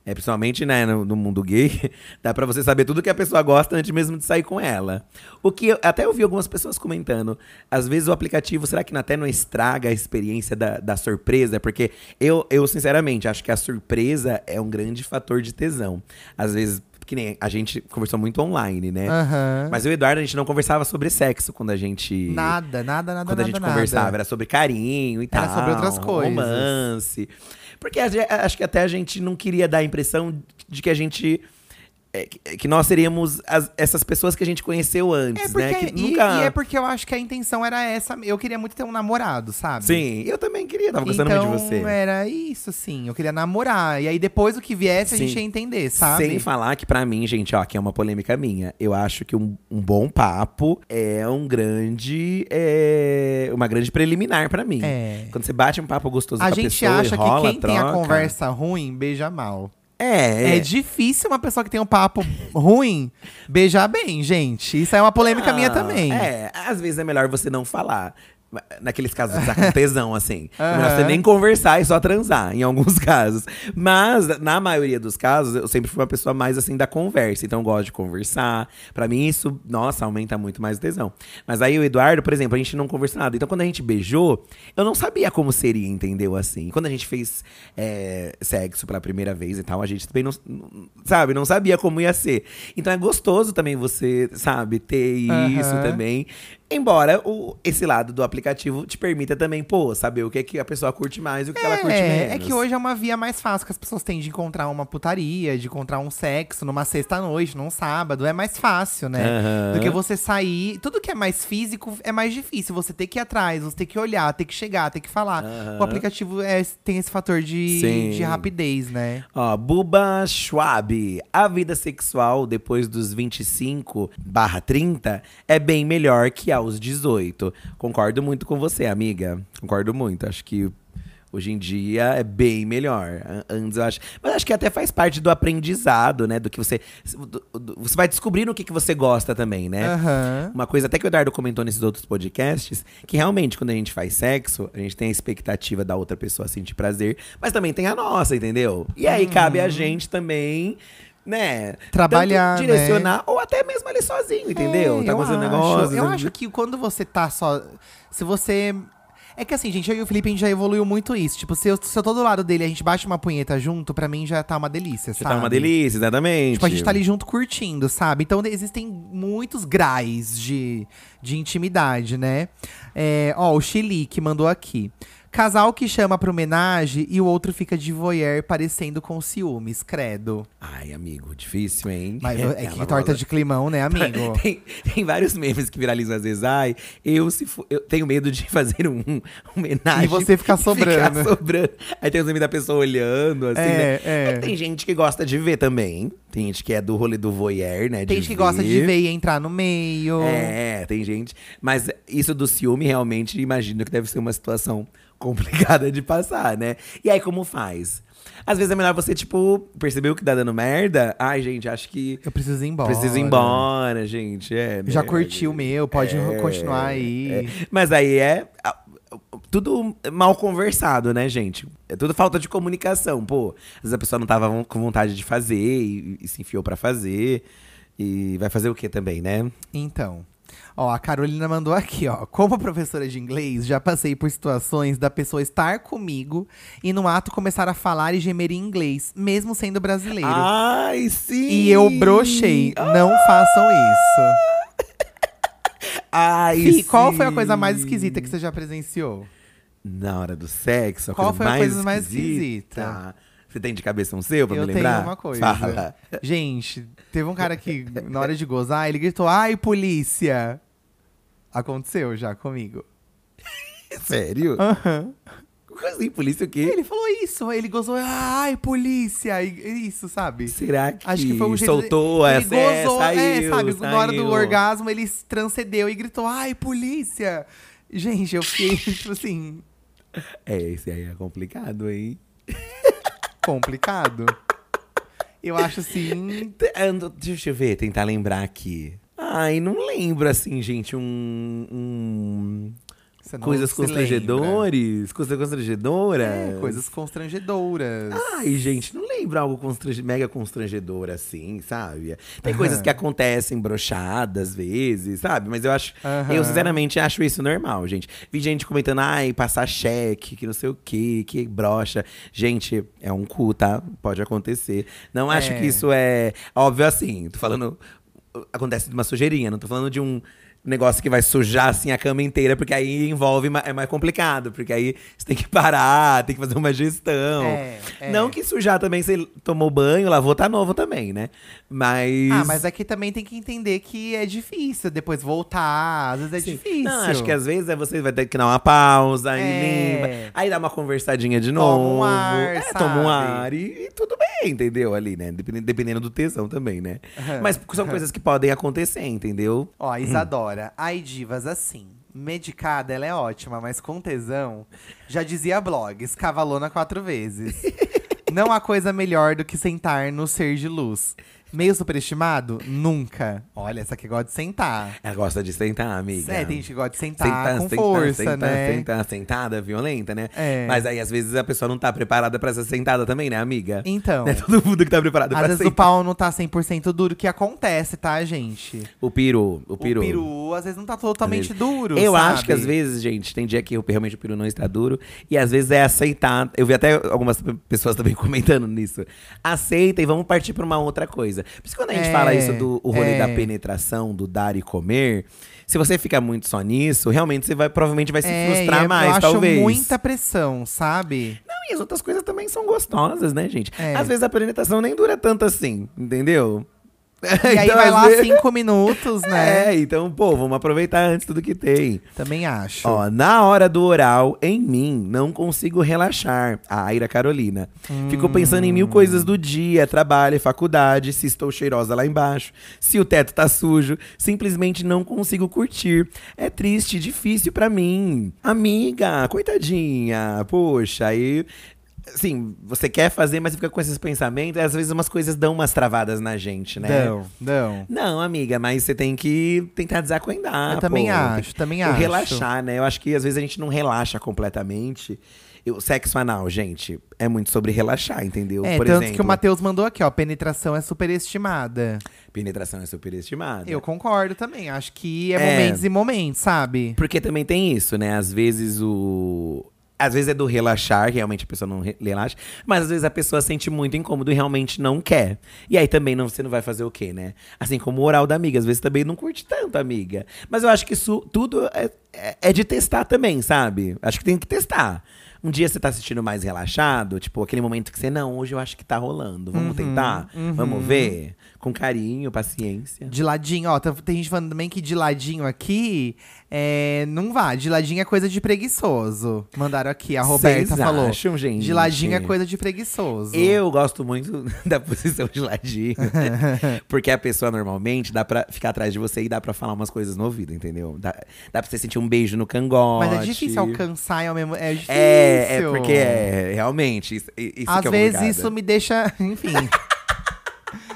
É, principalmente né, no, no mundo gay, dá pra você saber tudo que a pessoa gosta antes mesmo de sair com ela. O que eu, até eu vi algumas pessoas comentando. Às vezes o aplicativo, será que até não estraga a experiência da, da surpresa? Porque eu, eu, sinceramente, acho que a surpresa é um grande fator de tesão. Às vezes, que nem a gente conversou muito online, né? Aham. Mas eu e o Eduardo, a gente não conversava sobre sexo quando a gente. Nada, nada, nada, Quando a gente nada. conversava, era sobre carinho e Era tal. sobre outras coisas. Romance. Porque acho que até a gente não queria dar a impressão de que a gente. É, que- que nós seríamos as- essas pessoas que a gente conheceu antes, É porque, né? Que e, nunca. e é porque eu acho que a intenção era essa. Eu queria muito ter um namorado, sabe? Sim, eu também queria, tava gostando então, muito de você. era isso, sim. Eu queria namorar. E aí, depois o que viesse, a Sim. gente ia entender, sabe? Sem falar que pra mim, gente, ó, que é uma polêmica minha. Eu acho que um, um bom papo é um grande. É, uma grande preliminar pra mim. É. Quando você bate um papo gostoso A com a gente pessoa acha e rola, que quem tem a troca, conversa ruim, beija mal. É, É. difícil uma pessoa que tem um papo ruim beijar bem, gente. Isso é uma polêmica minha Ah, também. É, às vezes é melhor você não falar. Naqueles casos que tá com tesão, assim. É melhor Aham. você nem conversar e só transar, em alguns casos. Mas, na maioria dos casos, eu sempre fui uma pessoa mais, assim, da conversa. Então, eu gosto de conversar. Pra mim, isso, nossa, aumenta muito mais o tesão. Mas aí, o Eduardo, por exemplo, a gente não conversa nada. Então, quando a gente beijou, eu não sabia como seria, entendeu? Assim, quando a gente fez é, sexo pela primeira vez e tal, a gente também não, sabe, não sabia como ia ser. Então, é gostoso também você, sabe, ter isso Aham. também. Embora o, esse lado do aplicativo te permita também, pô, saber o que, é que a pessoa curte mais e o que ela curte menos. É, é que hoje é uma via mais fácil que as pessoas têm de encontrar uma putaria, de encontrar um sexo numa sexta-noite, num sábado. É mais fácil, né? Aham. Do que você sair. Tudo que é mais físico é mais difícil. Você ter que ir atrás, você ter que olhar, ter que chegar, ter que falar. Aham. O aplicativo é- tem esse fator de, Sim. de rapidez, né? Ó, Buba Schwab. A vida sexual depois dos 25 barra 30 é bem melhor que aos 18. Concordo muito com você, amiga. Concordo muito. Acho que hoje em dia é bem melhor. An- Antes eu acho. Mas acho que até faz parte do aprendizado, né? Do que você. do- do- você vai descobrindo o que, que você gosta também, né? Aham. Uma coisa até que o Eduardo comentou nesses outros podcasts, que realmente quando a gente faz sexo, a gente tem a expectativa da outra pessoa sentir prazer, mas também tem a nossa, entendeu? E aí cabe a gente também, né? Trabalhar, tanto direcionar ou até mesmo ali sozinho, entendeu? É, tá acho. negócio. Eu né? acho que quando você tá só. Se você. É que assim, gente, eu e o Felipe a gente já evoluiu muito isso. Tipo, se eu, se eu tô do lado dele e a gente bate uma punheta junto, pra mim já tá uma delícia, Já sabe? tá uma delícia, exatamente. Tipo, a gente tá ali junto curtindo, sabe? Então existem muitos graus de, de intimidade, né? É, ó, o Chili que mandou aqui. Casal que chama pra homenagem e o outro fica de voyeur parecendo com ciúmes, credo. Ai, amigo, difícil, hein? Mas é que Ela torta fala- de climão, né, amigo? Tem, tem vários memes que viralizam às vezes. Ai, eu, se for- eu tenho medo de fazer um, homenagem. E você ficar sobrando. Ficar sobrando. Aí tem os memes da pessoa olhando, assim, É, né? é. que tem gente que gosta de ver também. Tem gente que é do rolê do voyeur, né? Tem gente que gosta de ver e entrar no meio. É, tem gente. Mas isso do ciúme, realmente, imagino que deve ser uma situação complicada de passar, né? E aí, como faz? Às vezes é melhor você, tipo, percebeu que tá dando merda. Ai, gente, acho que. Eu preciso ir embora. Preciso ir embora, gente. É, Já curti o meu, pode É, continuar aí. é. Mas aí é tudo mal conversado, né, gente? É tudo falta de comunicação, pô. Às vezes a pessoa não tava com vontade de fazer e, e se enfiou pra fazer. E vai fazer o quê também, né? Então. Ó, a Carolina mandou aqui, ó. Como professora de inglês, já passei por situações da pessoa estar comigo e no ato começar a falar e gemer em inglês, mesmo sendo brasileiro. Ai, sim! e eu brochei. Não façam isso. Ai, qual sim. foi a coisa mais esquisita que você já presenciou? Na hora do sexo, a Qual coisa foi a mais coisa mais esquisita? esquisita? Você tem de cabeça um seu pra eu me tenho lembrar? uma coisa. Fala. Gente, teve um cara que, na hora de gozar, ele gritou: Ai, polícia! Aconteceu já comigo. Sério? Aham. Como assim, polícia o quê? Ele falou isso, ele gozou, ai, polícia, isso, sabe? Será que, Acho que foi o jeito soltou ele essa é, gozou, saiu, é, sabe? Na hora do saiu. orgasmo, ele transcendeu e gritou, ai, polícia! Gente, eu fiquei, tipo assim, É, esse aí é complicado, hein? complicado. Eu acho assim. Deixa eu ver, tentar lembrar aqui. Ai, não lembro, assim, gente, um... um... Você Coisas constrangedores, coisas constrangedoras. É, coisas constrangedoras. Ai, gente, não lembro algo constrange- mega constrangedor assim, sabe? Tem coisas que acontecem broxadas às vezes, sabe? Mas eu acho. Eu, sinceramente, acho isso normal, gente. Vi gente comentando, ai, passar cheque, que não sei o quê, que brocha. Gente, é um cu, tá? Pode acontecer. Não acho É. que isso é. Óbvio assim, tô falando. Acontece de uma sujeirinha, não tô falando de um. Negócio que vai sujar assim a cama inteira, porque aí envolve, é mais complicado, porque aí você tem que parar, tem que fazer uma gestão. É, é. Não que sujar também, você tomou banho, lavou, tá novo também, né? Mas. Ah, mas aqui também tem que entender que é difícil depois voltar. Às vezes é Sim. difícil. Não, acho que às vezes é você vai ter que dar uma pausa, aí É. limpa, aí dá uma conversadinha de Toma um novo. ar, é, toma um ar e, e tudo bem, entendeu? Ali, né? Dependendo, dependendo do tesão também, né? Aham. Mas são coisas que podem acontecer, entendeu? Ó, Isadora. Ai, divas, assim. Medicada, ela é ótima, mas com tesão. Já dizia blogs, cavalona quatro vezes. Não há coisa melhor do que sentar no ser de luz. Meio superestimado? Nunca. Olha, essa aqui gosta de sentar. Ela gosta de sentar, amiga. É, tem gente que gosta de sentar, Sentar, com sentar, força, sentar, né? sentar, sentada, violenta, né? É. Mas aí, às vezes, a pessoa não tá preparada pra essa sentada também, né, amiga? Então, Não é todo mundo que tá preparado às pra vezes o sentar. pau não tá 100% duro, que acontece, tá, gente? O peru, o peru. O peru, às vezes, não tá totalmente duro, Eu sabe? acho que às vezes, gente, tem dia que o- realmente o peru não está duro. E às vezes é aceitar. Eu vi até algumas pe- pessoas também comentando nisso. Aceita e vamos partir pra uma outra coisa. Por isso quando a gente É, fala isso do o rolê é. da penetração, do dar e comer, se você ficar muito só nisso, realmente você vai provavelmente vai se É, frustrar mais, eu acho talvez. muita pressão, sabe? Não, e as outras coisas também são gostosas, né, gente? É. Às vezes a penetração nem dura tanto assim, entendeu? E aí Então, vai lá vezes- cinco minutos, né? É, então, pô, vamos aproveitar antes tudo que tem. Também acho. Ó, na hora do oral, em mim, não consigo relaxar. A Aira Carolina. Fico pensando em mil coisas do dia, trabalho, faculdade, se estou cheirosa lá embaixo, se o teto tá sujo. Simplesmente não consigo curtir. É triste, difícil pra mim. Amiga, coitadinha. Poxa, aí. Assim, você quer fazer, mas fica com esses pensamentos. e Às vezes umas coisas dão umas travadas na gente, né? Não, não. Não, amiga, mas você tem que tentar desacuendar. Eu também pô. acho, também acho. Relaxar, né? Eu acho que às vezes a gente não relaxa completamente. O sexo anal, gente, é muito sobre relaxar, entendeu? É, Por tanto exemplo, que o Matheus mandou aqui, ó. Penetração é superestimada. penetração é superestimada. Eu concordo também. Acho que é, É. momentos e momentos, sabe? Porque também tem isso, né? Às vezes o. Às vezes é do relaxar, realmente a pessoa não re- relaxa, mas às vezes a pessoa sente muito incômodo e realmente não quer. E aí também não, você não vai fazer o quê, né? Assim como o oral da amiga, às vezes também não curte tanto, amiga. Mas eu acho que isso tudo é, é- é de testar também, sabe? Acho que tem que testar. Um dia você tá se sentindo mais relaxado, tipo, aquele momento que você, não, hoje eu acho que tá rolando. Vamos tentar? Vamos ver? Com carinho, paciência. De ladinho, ó. tá- Tem gente falando também que de ladinho aqui é, não vá. De ladinho é coisa de preguiçoso. Mandaram aqui, a Roberta Vocês falou. acham, gente? De ladinho é coisa de preguiçoso. Eu gosto muito da posição de ladinho. porque a pessoa normalmente dá pra ficar atrás de você e dá pra falar umas coisas no ouvido, entendeu? Dá, dá pra você sentir um beijo no cangote. Mas é difícil alcançar ao mesmo. É difícil. É, é porque é, realmente, isso, isso Às é vezes complicado. isso me deixa. Enfim.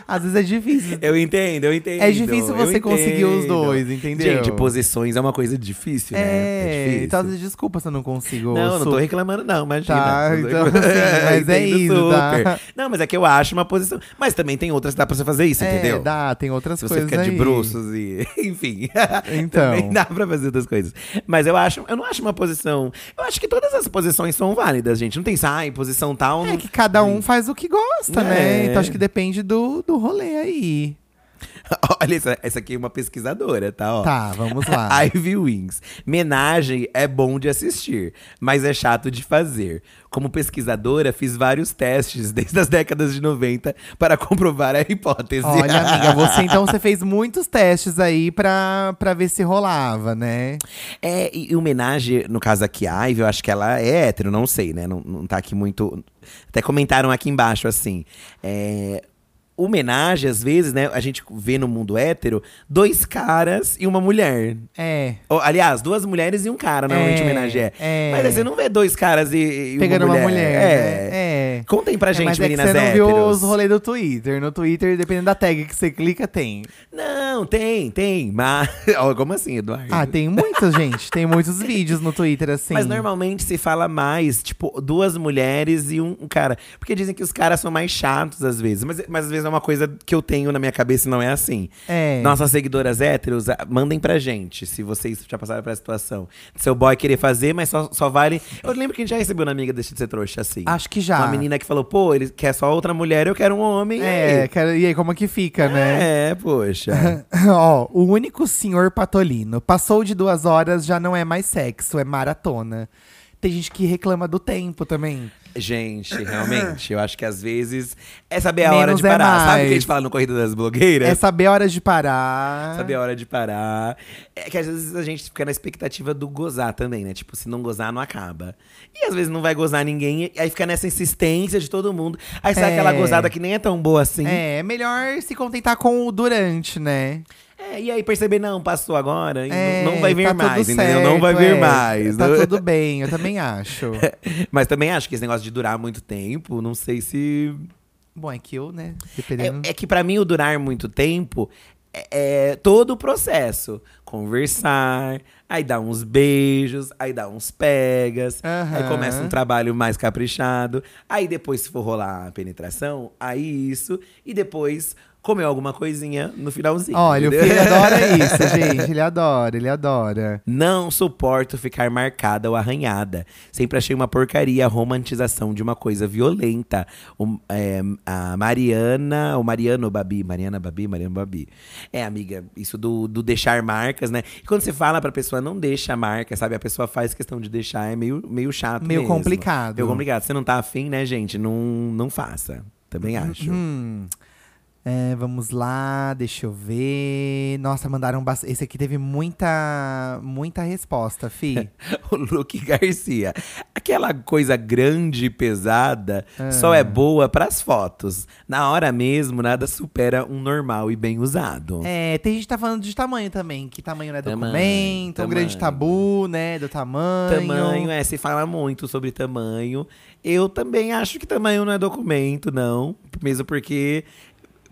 Às vezes é difícil. Eu entendo, eu entendo. É difícil você conseguir os dois, entendeu? Gente, posições é uma coisa difícil, né? É, difícil. então às vezes desculpa se eu não consigo. Não, não tô reclamando, não, imagina. Tá, então, assim, mas é isso, tá? Não, mas é que eu acho uma posição. Mas também tem outras que dá pra você fazer isso, É, entendeu? dá, tem outras Se você coisas ficar de aí. bruços e. Enfim. Então. Também dá pra fazer outras coisas. Mas eu acho, eu não acho uma posição. Eu acho que todas as posições são válidas, gente. Não tem em posição tal. É não- que cada um faz o que gosta, É. né? Então acho que depende do, do rolê aí. Olha, essa, essa aqui é uma pesquisadora, tá? Ó. Tá, vamos lá. Ivy Wings. Menagem é bom de assistir, mas é chato de fazer. Como pesquisadora, fiz vários testes desde as décadas de 90 para comprovar a hipótese. Olha, amiga, você então você fez muitos testes aí pra, pra ver se rolava, né? É, e e o homenagem, no caso aqui, a Ivy, eu acho que ela é hétero, não sei, né? Não, não tá aqui muito. Até comentaram aqui embaixo, assim. É. Homenagem, às vezes, né? A gente vê no mundo hétero dois caras e uma mulher. É. Ou, aliás, duas mulheres e um cara, normalmente É, homenagem é. é. Mas aí você não vê dois caras e, e Pegando uma uma mulher. mulher. É. É. É. Contem pra É, gente, mas é que meninas você não viu héteros. os rolês do Twitter. No Twitter, dependendo da tag que você clica, tem. Não, tem, tem. Mas. Como assim, Eduardo? Ah, tem muitos, gente. Tem muitos vídeos no Twitter, assim. Mas normalmente se fala mais, tipo, duas mulheres e um, um cara. Porque dizem que os caras são mais chatos às vezes. Mas, mas às vezes é uma coisa que eu tenho na minha cabeça e não é assim. É. Nossas seguidoras héteros, mandem pra gente se vocês já passaram por essa situação. Seu boy querer fazer, mas só, só vale. Eu lembro que a gente já recebeu uma amiga Deixa de Ser Trouxa assim. Acho que já. Uma menina que falou, pô, ele quer só outra mulher, eu quero um homem. e É, aí? quero- e aí, como que fica, né? É, poxa. Ó, o único senhor patolino. Passou de duas horas, já não é mais sexo, é maratona. Tem gente que reclama do tempo também. Gente, realmente, eu acho que às vezes é saber a hora Menos de é parar. Sabe o que a mais. gente fala no Corrida das Blogueiras? É saber horas de parar. Saber a hora de parar. É que às vezes a gente fica na expectativa do gozar também, né? Tipo, se não gozar, não acaba. E às vezes não vai gozar ninguém, aí fica nessa insistência de todo mundo. Aí sai É. aquela gozada que nem é tão boa assim. É, é melhor se contentar com o durante, né? É, e aí perceber, não, passou agora, É, não, não vai vir tá mais, entendeu? certo, Não vai vir é. mais. Tá Não- tudo bem, eu também acho. Mas também acho que esse negócio de durar muito tempo, não sei se Bom, é que eu, né? Dependendo. É, é que pra mim o durar muito tempo é, é todo o processo. Conversar, aí dá uns beijos, aí dá uns pegas, aí Aham. começa um trabalho mais caprichado. Aí depois, se for rolar a penetração, aí isso. E depois comer alguma coisinha no finalzinho. Olha, o entendeu? filho adora isso, gente. Ele adora, ele adora. Não suporto ficar marcada ou arranhada. Sempre achei uma porcaria a romantização de uma coisa violenta. O- é, a Mariana, o Mariano Babi, Mariana Babi, Mariano Babi. É, amiga, isso do, do deixar marcas, né? E quando você fala pra pessoa, não deixa a marca, sabe? A pessoa faz questão de deixar, é meio, meio chato Meio mesmo. complicado. Meio complicado. Você não tá afim, né, gente? Não, não faça. Também acho. Hum. É, vamos lá, deixa eu ver. Nossa, mandaram bastante. Esse aqui teve muita, muita resposta, fi. O Luke Garcia. Aquela coisa grande e pesada Ah. só é boa pras fotos. Na hora mesmo, nada supera um normal e bem usado. É, tem gente que tá falando de tamanho também. Que tamanho não é Tamanho, documento, um grande tamanho. tabu, né? Do tamanho. Tamanho, é, se fala muito sobre tamanho. Eu também acho que tamanho não é documento, não. Mesmo porque,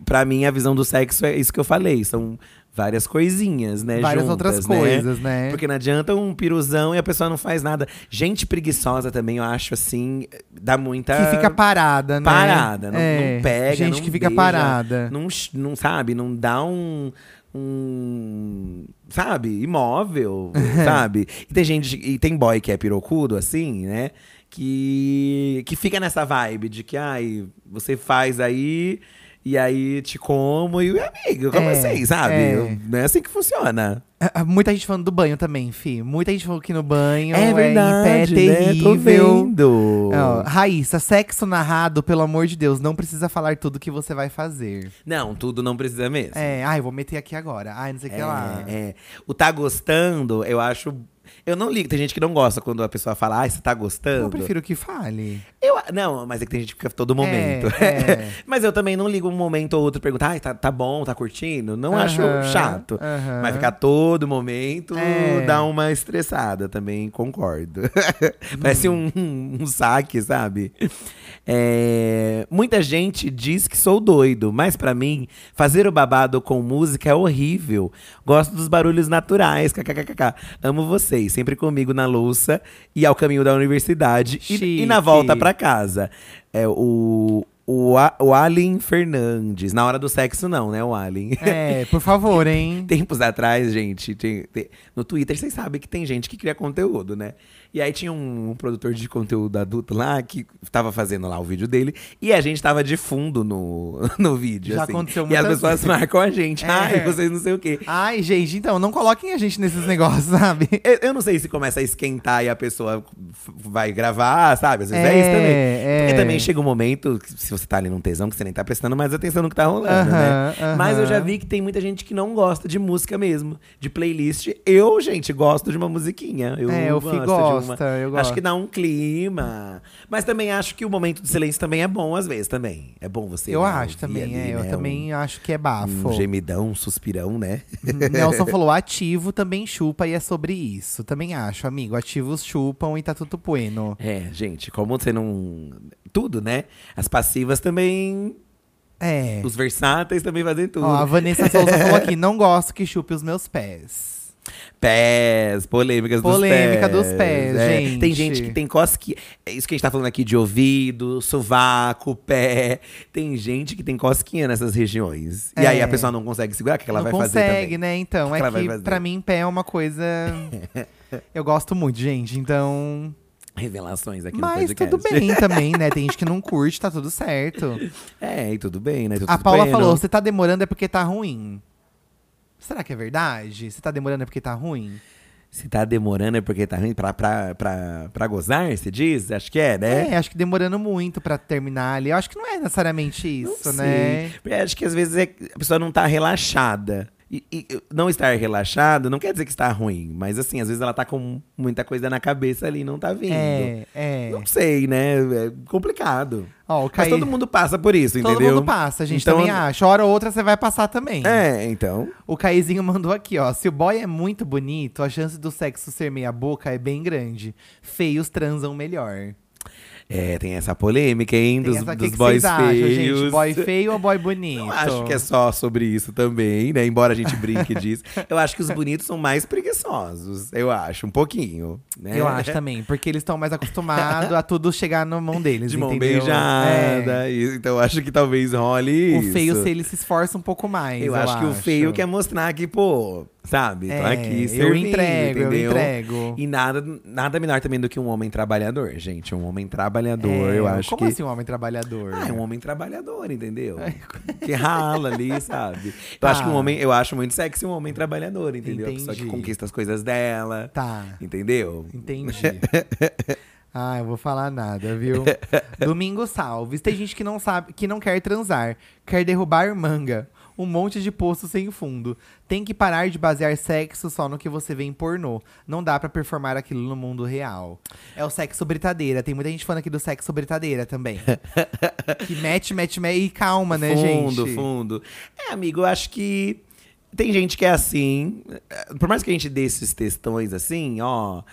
pra mim, a visão do sexo é isso que eu falei. São várias coisinhas, né? Várias juntas, outras né? coisas, né? Porque não adianta um piruzão e a pessoa não faz nada. Gente preguiçosa também, eu acho assim, dá muita. Que fica parada, né? parada, não, É, não pega. Gente não que fica beija, parada. Não, não sabe, não dá um. um sabe, imóvel, sabe? E tem gente, e tem boy que é pirocudo, assim, né? Que, que fica nessa vibe de que, ai, você faz aí. E aí te como e amigo, como É, assim, sabe? é. Não é assim que funciona. Ah, ah, Muita gente falando do banho também, fi. Muita gente falou que no banho É verdade, em pé né? Tô terrível. vendo. Ó, Raíssa, sexo narrado, pelo amor de Deus, não precisa falar tudo que você vai fazer. Não, tudo não precisa mesmo. É, ai, vou meter aqui agora. Ai, não sei o que lá. É, é. O tá gostando, eu acho. Eu não ligo. Tem gente que não gosta quando a pessoa fala, ai, você tá gostando. Eu prefiro que fale. Eu- não, mas é que tem gente que fica todo momento. é. mas eu também não ligo um momento ou outro perguntar, ai, tá, tá bom, tá curtindo. Não acho Aham, chato. aham. Mas ficar todo momento É. dá uma estressada, também concordo. Parece um, um saque, sabe? É, muita gente diz que sou doido, mas pra mim, fazer o babado com música é horrível. Gosto dos barulhos naturais, kkkk. Amo vocês, sempre comigo na louça e ao caminho da universidade e, e na volta pra casa. É o. O, A- o Alien Fernandes. Na hora do sexo, não, né? O Alien. É, por favor, hein? Tempos atrás, gente, tem- tem- no Twitter vocês sabem que tem gente que cria conteúdo, né? E aí tinha um, um produtor de conteúdo adulto lá que tava fazendo lá o vídeo dele e a gente tava de fundo no, no vídeo. Já assim. aconteceu E as pessoas vezes. marcam a gente. É. Ai, vocês não sei o quê. Ai, gente, então, não coloquem a gente nesses negócios, sabe? Eu, eu não sei se começa a esquentar e a pessoa vai gravar, sabe? Às vezes é, isso também. É, Porque é. também chega um momento, que se você tá ali num tesão que você nem tá prestando mais atenção no que tá rolando, né? Aham, aham. Mas eu já vi que tem muita gente que não gosta de música mesmo, de playlist. Eu, gente, gosto de uma musiquinha. Eu É, o Fih gosto eu Acho gosto. que dá um clima. Mas também acho que o momento de silêncio também é bom às vezes também. É bom você Eu né, acho também, ali, é. Eu né, também acho que é um, bafo. um gemidão, um suspirão, né? Nelson falou: ativo também chupa e é sobre isso. Também acho, amigo. Ativos chupam e tá tudo bueno. É, gente, como você não. Tudo, né? As passivas também. É. Os versáteis também fazem tudo. Ó, a Vanessa Souza falou aqui: não gosto que chupe os meus pés. Pés, polêmicas Polêmica dos pés. dos pés, é. gente. Tem gente que tem cosquinha. É isso que a gente tá falando aqui de ouvido, sovaco, pé. Tem gente que tem cosquinha nessas regiões. E É. aí a pessoa não consegue segurar, o que que ela não vai fazer consegue, né? Então, que é que fazer? pra mim pé é uma coisa. Eu gosto muito, gente. Então. Revelações aqui no Mas podcast. tudo bem também, né? Tem gente que não curte, tá tudo certo. É, e tudo bem, né? Tudo A Paula pleno. falou: você tá demorando é porque tá ruim. Será que é verdade? Você tá demorando é porque tá ruim? Se tá demorando é porque tá ruim pra, pra, pra, pra gozar, você diz? Acho que é, né? É, acho que demorando muito pra terminar ali. Eu acho que não é necessariamente isso, né? Porque acho que às vezes é- a pessoa não tá relaxada. E, e não estar relaxado não quer dizer que está ruim, mas assim, às vezes ela tá com muita coisa na cabeça ali e não tá vindo. É, é. Não sei, né? É complicado. Ó, o Mas Caí... todo mundo passa por isso, Todo entendeu? mundo passa, a gente Então- também acha. Hora ou outra você vai passar também. É, então. O Caizinho mandou aqui, ó. Se o boy é muito bonito, a chance do sexo ser meia boca é bem grande. Feios transam melhor. É, tem essa polêmica, hein? Tem Dos, essa- dos que que boys acham, feios. gente? Boy feio ou boy bonito? Não acho que é só sobre isso também, né? Embora a gente brinque disso. Eu acho que os bonitos são mais preguiçosos. Eu acho, um pouquinho. Né? Eu acho também, porque eles estão mais acostumados a tudo chegar na mão deles, De mão entendeu? beijada. É. e- Então eu acho que talvez role O isso. feio, se ele se esforça um pouco mais. Eu, acho que o feio quer mostrar que, pô, sabe? Tô É, aqui eu servindo, entrego, eu entendeu? entrego. E nada, nada melhor também do que um homem trabalhador, gente. Um homem trabalhador, É, eu acho como que… assim um homem trabalhador? Ah, é um homem trabalhador, entendeu? que rala ali, sabe? Eu Tá. acho que um homem, eu acho muito sexy um homem trabalhador, entendeu? A pessoa que Entendi. conquista as coisas dela, Tá, entendeu? entendi. Ah, eu vou falar nada, viu? Domingo Salves. Tem gente que não sabe, que não quer transar, quer derrubar manga. Um monte de poço sem fundo. Tem que parar de basear sexo só no que você vê em pornô. Não dá pra performar aquilo no mundo real. É o sexo britadeira. Tem muita gente falando aqui do sexo britadeira também. que mete, mete, mete. E calma, né, fundo, gente? fundo. É, amigo, eu acho que tem gente que é assim. Por mais que a gente dê esses textões assim, ó.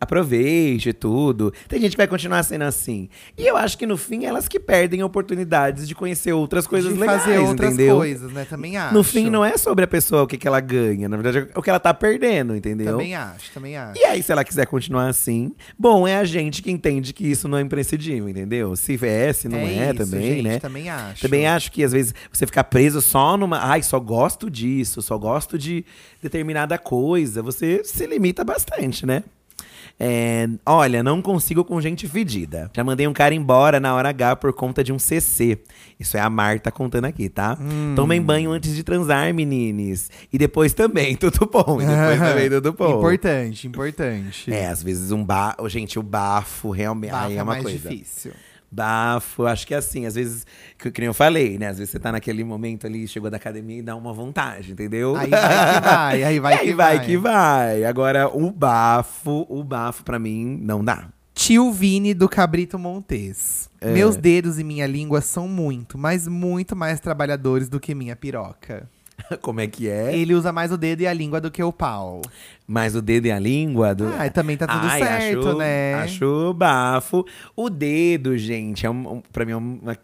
Aproveite tudo. Tem gente que vai continuar sendo assim. E eu acho que no fim elas que perdem oportunidades de conhecer outras coisas de legais, fazer outras entendeu? coisas, né? Também acho. No fim não é sobre a pessoa o que, que ela ganha, na verdade é o que ela tá perdendo, entendeu? Também acho, também acho. E aí, se ela quiser continuar assim, bom, é a gente que entende que isso não é imprescindível, entendeu? Se é, se não é, isso, também, gente, né? Também acho. Também acho que às vezes você ficar preso só numa. Ai, só gosto disso, só gosto de determinada coisa. Você se limita bastante, né? É, olha, não consigo com gente fedida. Já mandei um cara embora na hora H por conta de um CC. Isso é a Marta contando aqui, tá? Hum. Tomem banho antes de transar, menines. E depois também, tudo bom. E depois também, tudo bom. Importante, importante. É, às vezes um bafo. Gente, o bafo realmente. Bafo aí é é uma mais coisa. difícil. Bafo, acho que é assim, às vezes, que, que nem eu falei, né? Às vezes você tá naquele momento ali, chegou da academia e dá uma vontade, entendeu? Aí vai que vai, aí vai E que aí vai vai. que vai. Agora, o bafo, o bafo pra mim não dá. Tio Vini do Cabrito Montes. É. Meus dedos e minha língua são muito, mas muito mais trabalhadores do que minha piroca. Como é que é? Ele usa mais o dedo e a língua do que o pau. Mas o dedo e a língua do. Ah, também tá tudo Ai, certo, acho, né? Acho bafo. O dedo, gente, é um, um, pra mim é uma.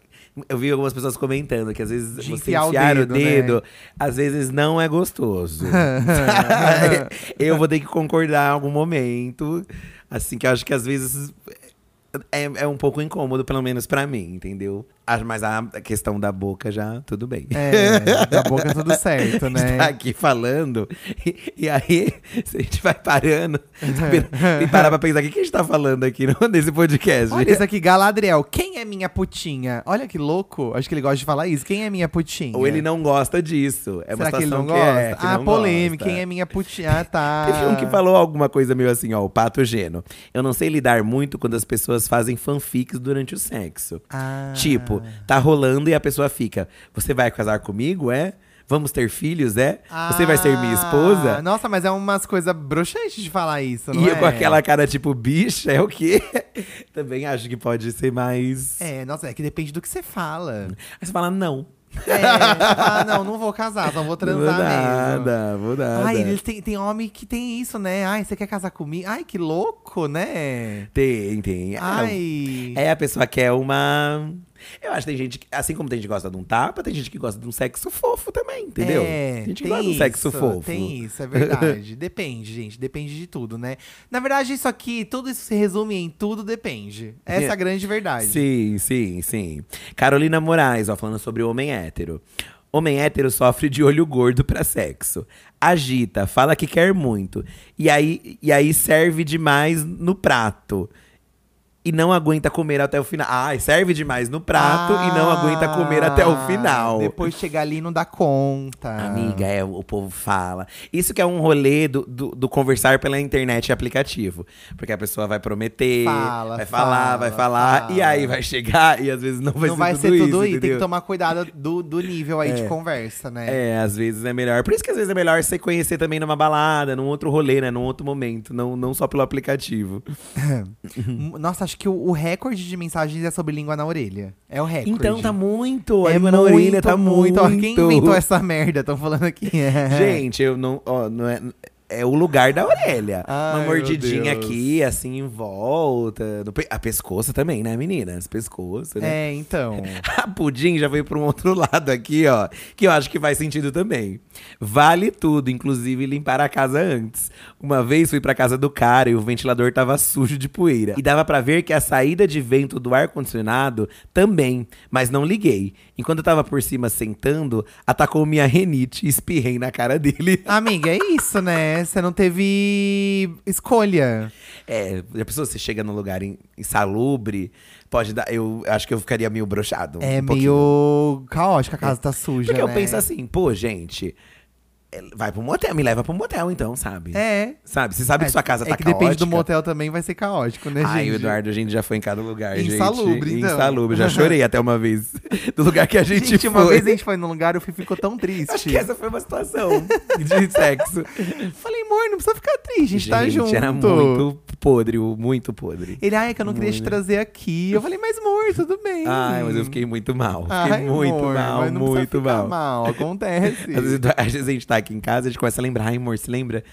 Eu vi algumas pessoas comentando que às vezes De você enfiar o enfiar o dedo, dedo, né? às vezes não é gostoso. eu vou ter que concordar em algum momento. Assim, que eu acho que às vezes é, é um pouco incômodo, pelo menos pra mim, entendeu? Ah, Mas a questão da boca já, tudo bem. É, da boca é tudo certo, A gente tá né? aqui falando, e, e aí a gente vai parando, e parar pra pensar o que, que a gente tá falando aqui no, nesse podcast. Olha isso aqui, Galadriel. Quem é minha putinha? Olha que louco. Acho que ele gosta de falar isso. Quem é minha putinha? Ou ele não gosta disso. É uma Será que ele não que gosta? é, que ah, não polêmica. gosta. Quem é minha putinha? Ah, tá. Teve um que falou alguma coisa meio assim, ó, o Pato Geno. Eu não sei lidar muito quando as pessoas fazem fanfics durante o sexo. Ah. Tipo, Tipo, tá rolando e a pessoa fica: Você vai casar comigo? É? Vamos ter filhos, é? Você vai ser minha esposa? Ah, Nossa, mas é umas coisas broxantes de falar isso, não E é? eu com aquela cara tipo, bicha, é o quê? Também acho que pode ser mais. É, nossa, é que depende do que você fala. Aí você fala, não. É, fala, não, não vou casar, só vou Vou transar mesmo. nada, vou nada. Ai, eles têm, tem homem que tem isso, né? Ai, você quer casar comigo? Ai, que louco, né? Tem, tem. É, Ai. É, a pessoa quer uma. Eu acho que tem gente que, assim como tem gente que gosta de um tapa, tem gente que gosta de um sexo fofo também, entendeu? É, tem gente que gosta de um sexo fofo. Tem isso, é verdade. depende, gente. Depende de tudo, né? Na verdade, isso aqui, tudo isso se resume em tudo depende. Essa é a grande verdade. Sim, sim, sim. Carolina Moraes, ó, falando sobre o homem hétero. Homem hétero sofre de olho gordo pra sexo. Agita, fala que quer muito. E aí, e aí serve demais no prato. E não aguenta comer até o final. Ai, serve demais no prato e não aguenta comer até o Ah, final. Depois chega ali e não dá conta. Amiga, é, o povo fala. Isso que é um rolê do, do, do conversar pela internet e aplicativo. Porque a pessoa vai prometer, Fala, vai falar, fala, vai falar, fala. e aí vai chegar e às vezes não vai não ser vai tudo ser tudo isso, aí. Tem que tomar cuidado do, do nível aí de É. conversa, né? É, às vezes é melhor. Por isso que às vezes é melhor você conhecer também numa balada, num outro rolê, né? Num outro momento, não, não só pelo aplicativo. Nossa, acho que o, o recorde de mensagens é sobre língua na orelha. É o recorde. Então tá muito. É língua na muito, orelha tá muito. Ó, quem inventou essa merda? Estão falando aqui. É. Gente, eu não. Ó, não é. É o lugar da orelha. Ai, Uma mordidinha aqui, assim, em volta. Pe- a pescoço também, né, meninas? Pescoço, né? É, então. A pudim já veio para um outro lado aqui, ó. Que eu acho que faz sentido também. Vale tudo, inclusive limpar a casa antes. Uma vez fui pra casa do cara e o ventilador tava sujo de poeira. E dava pra ver que a saída de vento do ar-condicionado também, mas não liguei. Enquanto eu tava por cima sentando, atacou minha renite e espirrei na cara dele. Amiga, é isso, né? Você não teve escolha. É, a pessoa você chega num lugar in- insalubre, pode dar. Eu acho que eu ficaria meio broxado. É um meio caótico, a casa tá suja. Porque eu né? penso assim, pô, gente, é, vai pro motel, me leva pro motel então, sabe? É. Sabe? Você sabe é, que sua casa é tá que depende do caótica. motel também, vai ser caótico, né, Ai, gente? o Eduardo, a gente já foi em cada lugar, Insalubre, gente. então. Insalubre, já chorei até uma vez. Do lugar que a gente, Gente, foi. uma vez a gente foi num lugar e o Fih ficou tão triste. Acho que essa foi uma situação de sexo. Falei, amor, não precisa ficar triste, a gente, tá junto. era muito podre, muito podre. Ele, ai, é que eu não queria te Muito. trazer aqui. Eu falei, mas amor, tudo bem. Ai, mas eu fiquei muito mal. Fiquei Ai, muito amor, mal, muito mal. mal. Acontece. Às vezes, às vezes a gente tá aqui em casa, a gente começa a lembrar, ai, amor, você lembra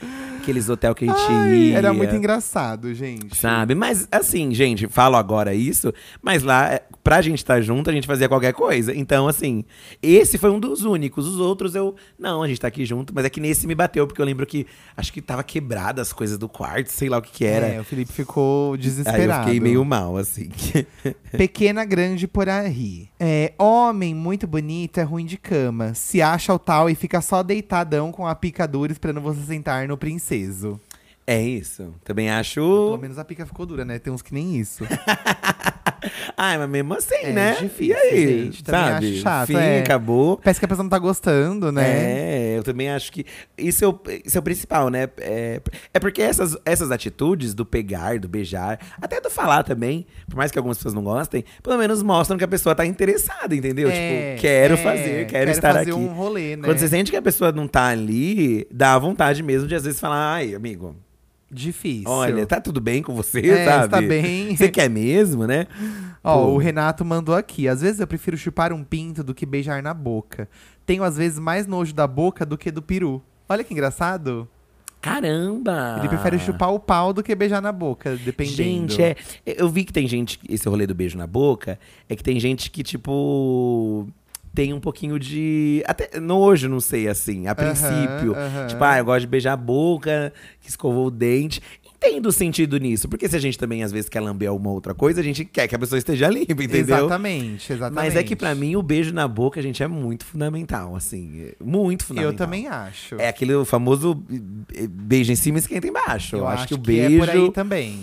aqueles hotel que a gente Ai, ia? era muito engraçado, gente. Sabe? Mas assim, gente, falo agora isso, mas lá, é, pra gente estar junto, a gente fazia qualquer coisa. Então, assim, esse foi um dos únicos. Os outros eu. Não, a gente tá aqui junto, mas é que nesse me bateu, porque eu lembro que acho que tava quebrada as coisas do quarto, sei lá o que que era. É, o Felipe ficou Aí desesperado. eu fiquei meio mal, assim. Pequena, grande por aí. É, homem muito bonito é ruim de cama. Se acha o tal e fica só deitadão com a picadura esperando você sentar no princeso. é isso. Também Pelo acho. menos a pica ficou dura, né? Tem uns que nem isso. Ai, mas mesmo assim, É né? difícil, e aí? gente. Sabe? acho chato, Fim, é. acabou. Parece que a pessoa não tá gostando, né? É, eu também acho que isso é o, isso é o principal, né? É, é porque essas, essas atitudes do pegar, do beijar, até do falar também, por mais que algumas pessoas não gostem, pelo menos mostram que a pessoa tá interessada, entendeu? É, tipo, quero é, fazer, quero, estar fazer aqui. um rolê, né? Quando você sente que a pessoa não tá ali, dá vontade mesmo de às vezes falar, ai, amigo, Difícil. olha, tá tudo bem com você, É, sabe? tá bem. Você quer mesmo, né? Ó, Pô. o Renato mandou aqui. Às vezes eu prefiro chupar um pinto do que beijar na boca. Tenho às vezes mais nojo da boca do que do peru. Olha que engraçado. Caramba! Ele prefere chupar o pau do que beijar na boca, dependendo. Gente, é. Eu vi que tem gente. Esse rolê do beijo na boca é que tem gente que, tipo. Tem um pouquinho de. Até nojo, não sei, assim, a princípio. aham. Tipo, ah, eu gosto de beijar a boca, que escovou o dente. Entendo o sentido nisso. Porque se a gente também, às vezes, quer lamber alguma outra coisa, a gente quer que a pessoa esteja limpa, entendeu? Exatamente, exatamente. Mas é que pra mim o beijo na boca, gente, é muito fundamental, assim. é Muito fundamental. Eu também acho. É aquele famoso eh, beijo em cima e esquenta embaixo. Eu, acho, que o é beijo por aí também.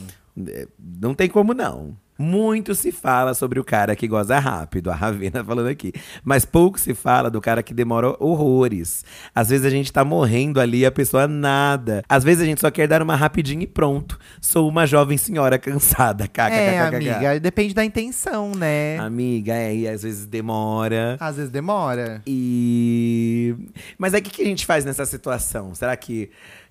é, não tem como não. Muito se fala sobre o cara que goza rápido, a Ravena falando aqui. Mas pouco se fala do cara que demora horrores. Às vezes a gente tá morrendo ali e a pessoa nada. Às vezes a gente só quer dar uma rapidinha e pronto. Sou uma jovem senhora cansada. É, amiga, depende da intenção, né? Amiga, é, e às vezes demora. Às vezes demora. E. Mas aí o que, que a gente faz nessa situação? Será que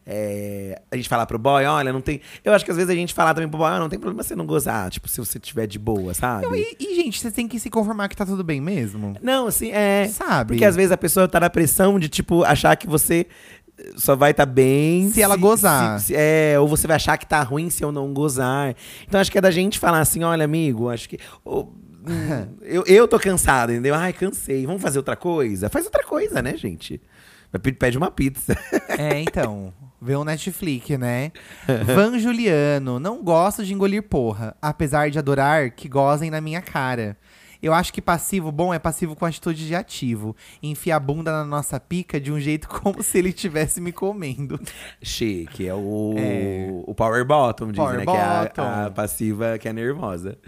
é, a gente falar pro boy, olha, não tem. Eu acho que às vezes a gente falar também pro boy, ah, não tem problema você não gozar, tipo, se você tiver de boa, sabe? Não, e, e, gente, você tem que se conformar que tá tudo bem mesmo. Não, assim, é. Sabe? Porque às vezes a pessoa tá na pressão de, tipo, achar que você só vai estar tá bem se, se ela gozar. Se, se, é, ou você vai achar que tá ruim se eu não gozar. Então acho que é da gente falar assim, olha, amigo, acho que. Oh, eu, eu tô cansado, entendeu? Ai, cansei. Vamos fazer outra coisa? Faz outra coisa, né, gente? Pede uma pizza. É, então. Vê um Netflix, né? Van Juliano, não gosto de engolir porra, apesar de adorar que gozem na minha cara. Eu acho que passivo bom é passivo com atitude de ativo. Enfia a bunda na nossa pica de um jeito como se ele estivesse me comendo. Chique, é o, é. o power bottom, dizem, power né? Bottom. Que é a, a, passiva que é nervosa.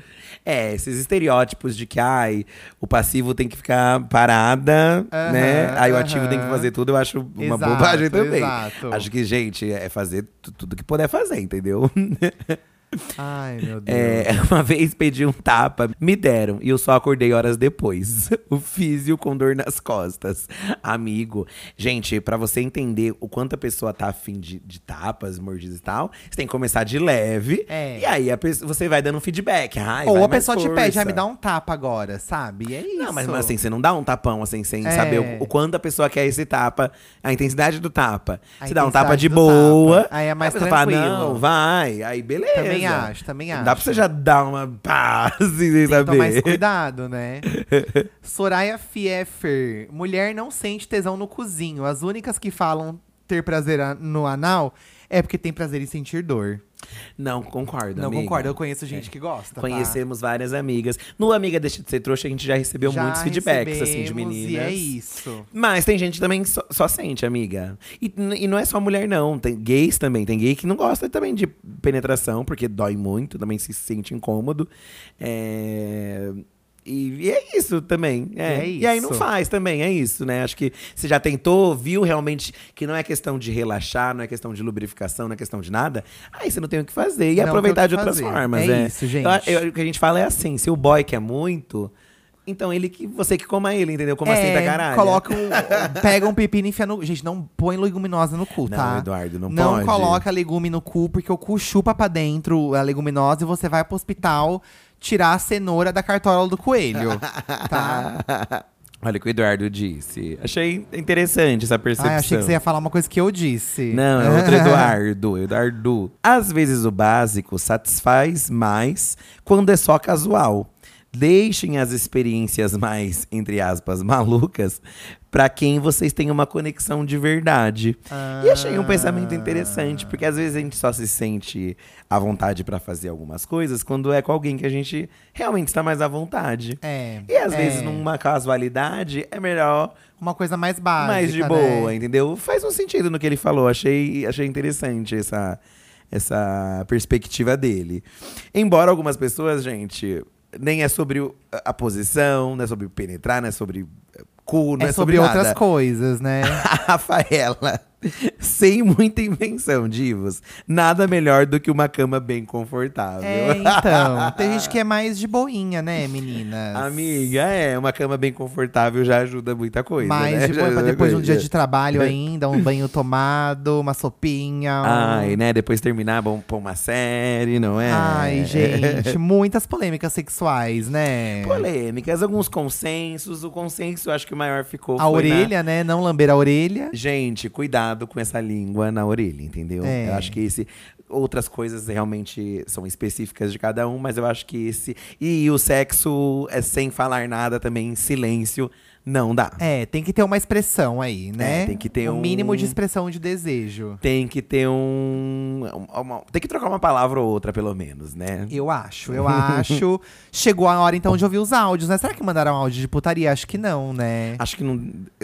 É, esses estereótipos de que, ai, o passivo tem que ficar parada, uh -huh, né? Aí uh -huh. o ativo tem que fazer tudo, eu acho uma exato, bobagem também. Exato. Acho que, gente, é fazer tudo que puder fazer, entendeu? Ai, meu Deus. É, uma vez pedi um tapa, me deram e eu só acordei horas depois. o físio com dor nas costas. Amigo, gente, para você entender o quanto a pessoa tá afim de, de tapas, mordidas e tal, você tem que começar de leve. É. E aí pessoa, você vai dando um feedback. Ai, Ou a pessoa te pede, ah, me dá um tapa agora, sabe? E é isso. Não, mas, mas assim, você não dá um tapão assim, sem é. saber o, o, quanto a pessoa quer esse tapa, a intensidade do tapa. A você dá um tapa de boa. Tapa. Aí é mais tranquilo. Fala, não, vai. Aí beleza. Também também acho, também acho. Dá pra você já dar uma sem Tem saber. Tem mais cuidado, né? Soraya Fieffer. Mulher não sente tesão no cozinho. As únicas que falam ter prazer no anal é porque tem prazer em sentir dor. Não concordo, Não amiga. concordo, eu conheço gente é. que gosta. Tá? Conhecemos tá? várias amigas. No Amiga Deixa de Ser Trouxa, a gente já recebeu já muitos feedbacks, assim, de meninas. E é isso. Mas tem gente também que só, só sente, amiga. E, e, não é só mulher, não. Tem gays também. Tem gay que não gosta também de penetração, porque dói muito, também se sente incômodo. É e, e, é isso também. É. é isso. E aí não faz também, é isso, né? Acho que você já tentou, viu realmente que não é questão de relaxar, não é questão de lubrificação, não é questão de nada. Aí você não tem o que fazer. E não aproveitar de outras fazer. formas. É, é, isso, gente. Eu, o que a gente fala é assim: se o boy quer muito. Então ele que você que coma ele, entendeu? Como assim, é, assim da caralho. Coloca um, pega um pepino e enfia no. Gente, não põe leguminosa no cu, tá? Não, Eduardo, não, não pode. Não coloca legume no cu, porque o cu chupa pra dentro a leguminosa e você vai pro hospital tirar a cenoura da cartola do coelho. tá? Olha o que o Eduardo disse. Achei interessante essa percepção. Ah, achei que você ia falar uma coisa que eu disse. Não, é outro Eduardo. Eduardo. Às vezes o básico satisfaz mais quando é só casual. Deixem as experiências mais, entre aspas, malucas para quem vocês têm uma conexão de verdade. Ah. E achei um pensamento interessante, porque às vezes a gente só se sente à vontade para fazer algumas coisas quando é com alguém que a gente realmente está mais à vontade. É. E às é. vezes, numa casualidade, é melhor. Uma coisa mais básica. Mais de boa, né? entendeu? Faz um sentido no que ele falou. Achei, achei interessante essa, essa perspectiva dele. Embora algumas pessoas, gente, nem é sobre a posição, não é sobre penetrar, não é sobre cu, não é, é sobre, sobre outras coisas, né? Rafaela Sem muita invenção, divos. Nada melhor do que uma cama bem confortável. É, então. Tem gente que é mais de boinha, né, meninas? Amiga, é. Uma cama bem confortável já ajuda muita coisa. Mais né? de boa, depois de um dia de trabalho ainda, um banho tomado, uma sopinha. Ai, né? Depois terminar, bom pôr uma série, não é? Ai, gente, muitas polêmicas sexuais, né? Polêmicas, alguns consensos. O consenso, acho que o maior ficou. A orelha, na... né? Não lamber a orelha. Gente, cuidado cuidado com essa língua na orelha, entendeu? É. Eu acho que esse. Outras coisas realmente são específicas de cada um, mas eu acho que esse. E o sexo é sem falar nada também, em silêncio. Não dá. É, tem que ter uma expressão aí, né? É, tem que ter um um- mínimo de expressão de desejo. Tem que ter um. uma- tem que trocar uma palavra ou outra, pelo menos, né? Eu acho, eu acho. Chegou a hora então de ouvir os áudios, né? Será que mandaram áudio de putaria? Acho que não, né? Acho que não.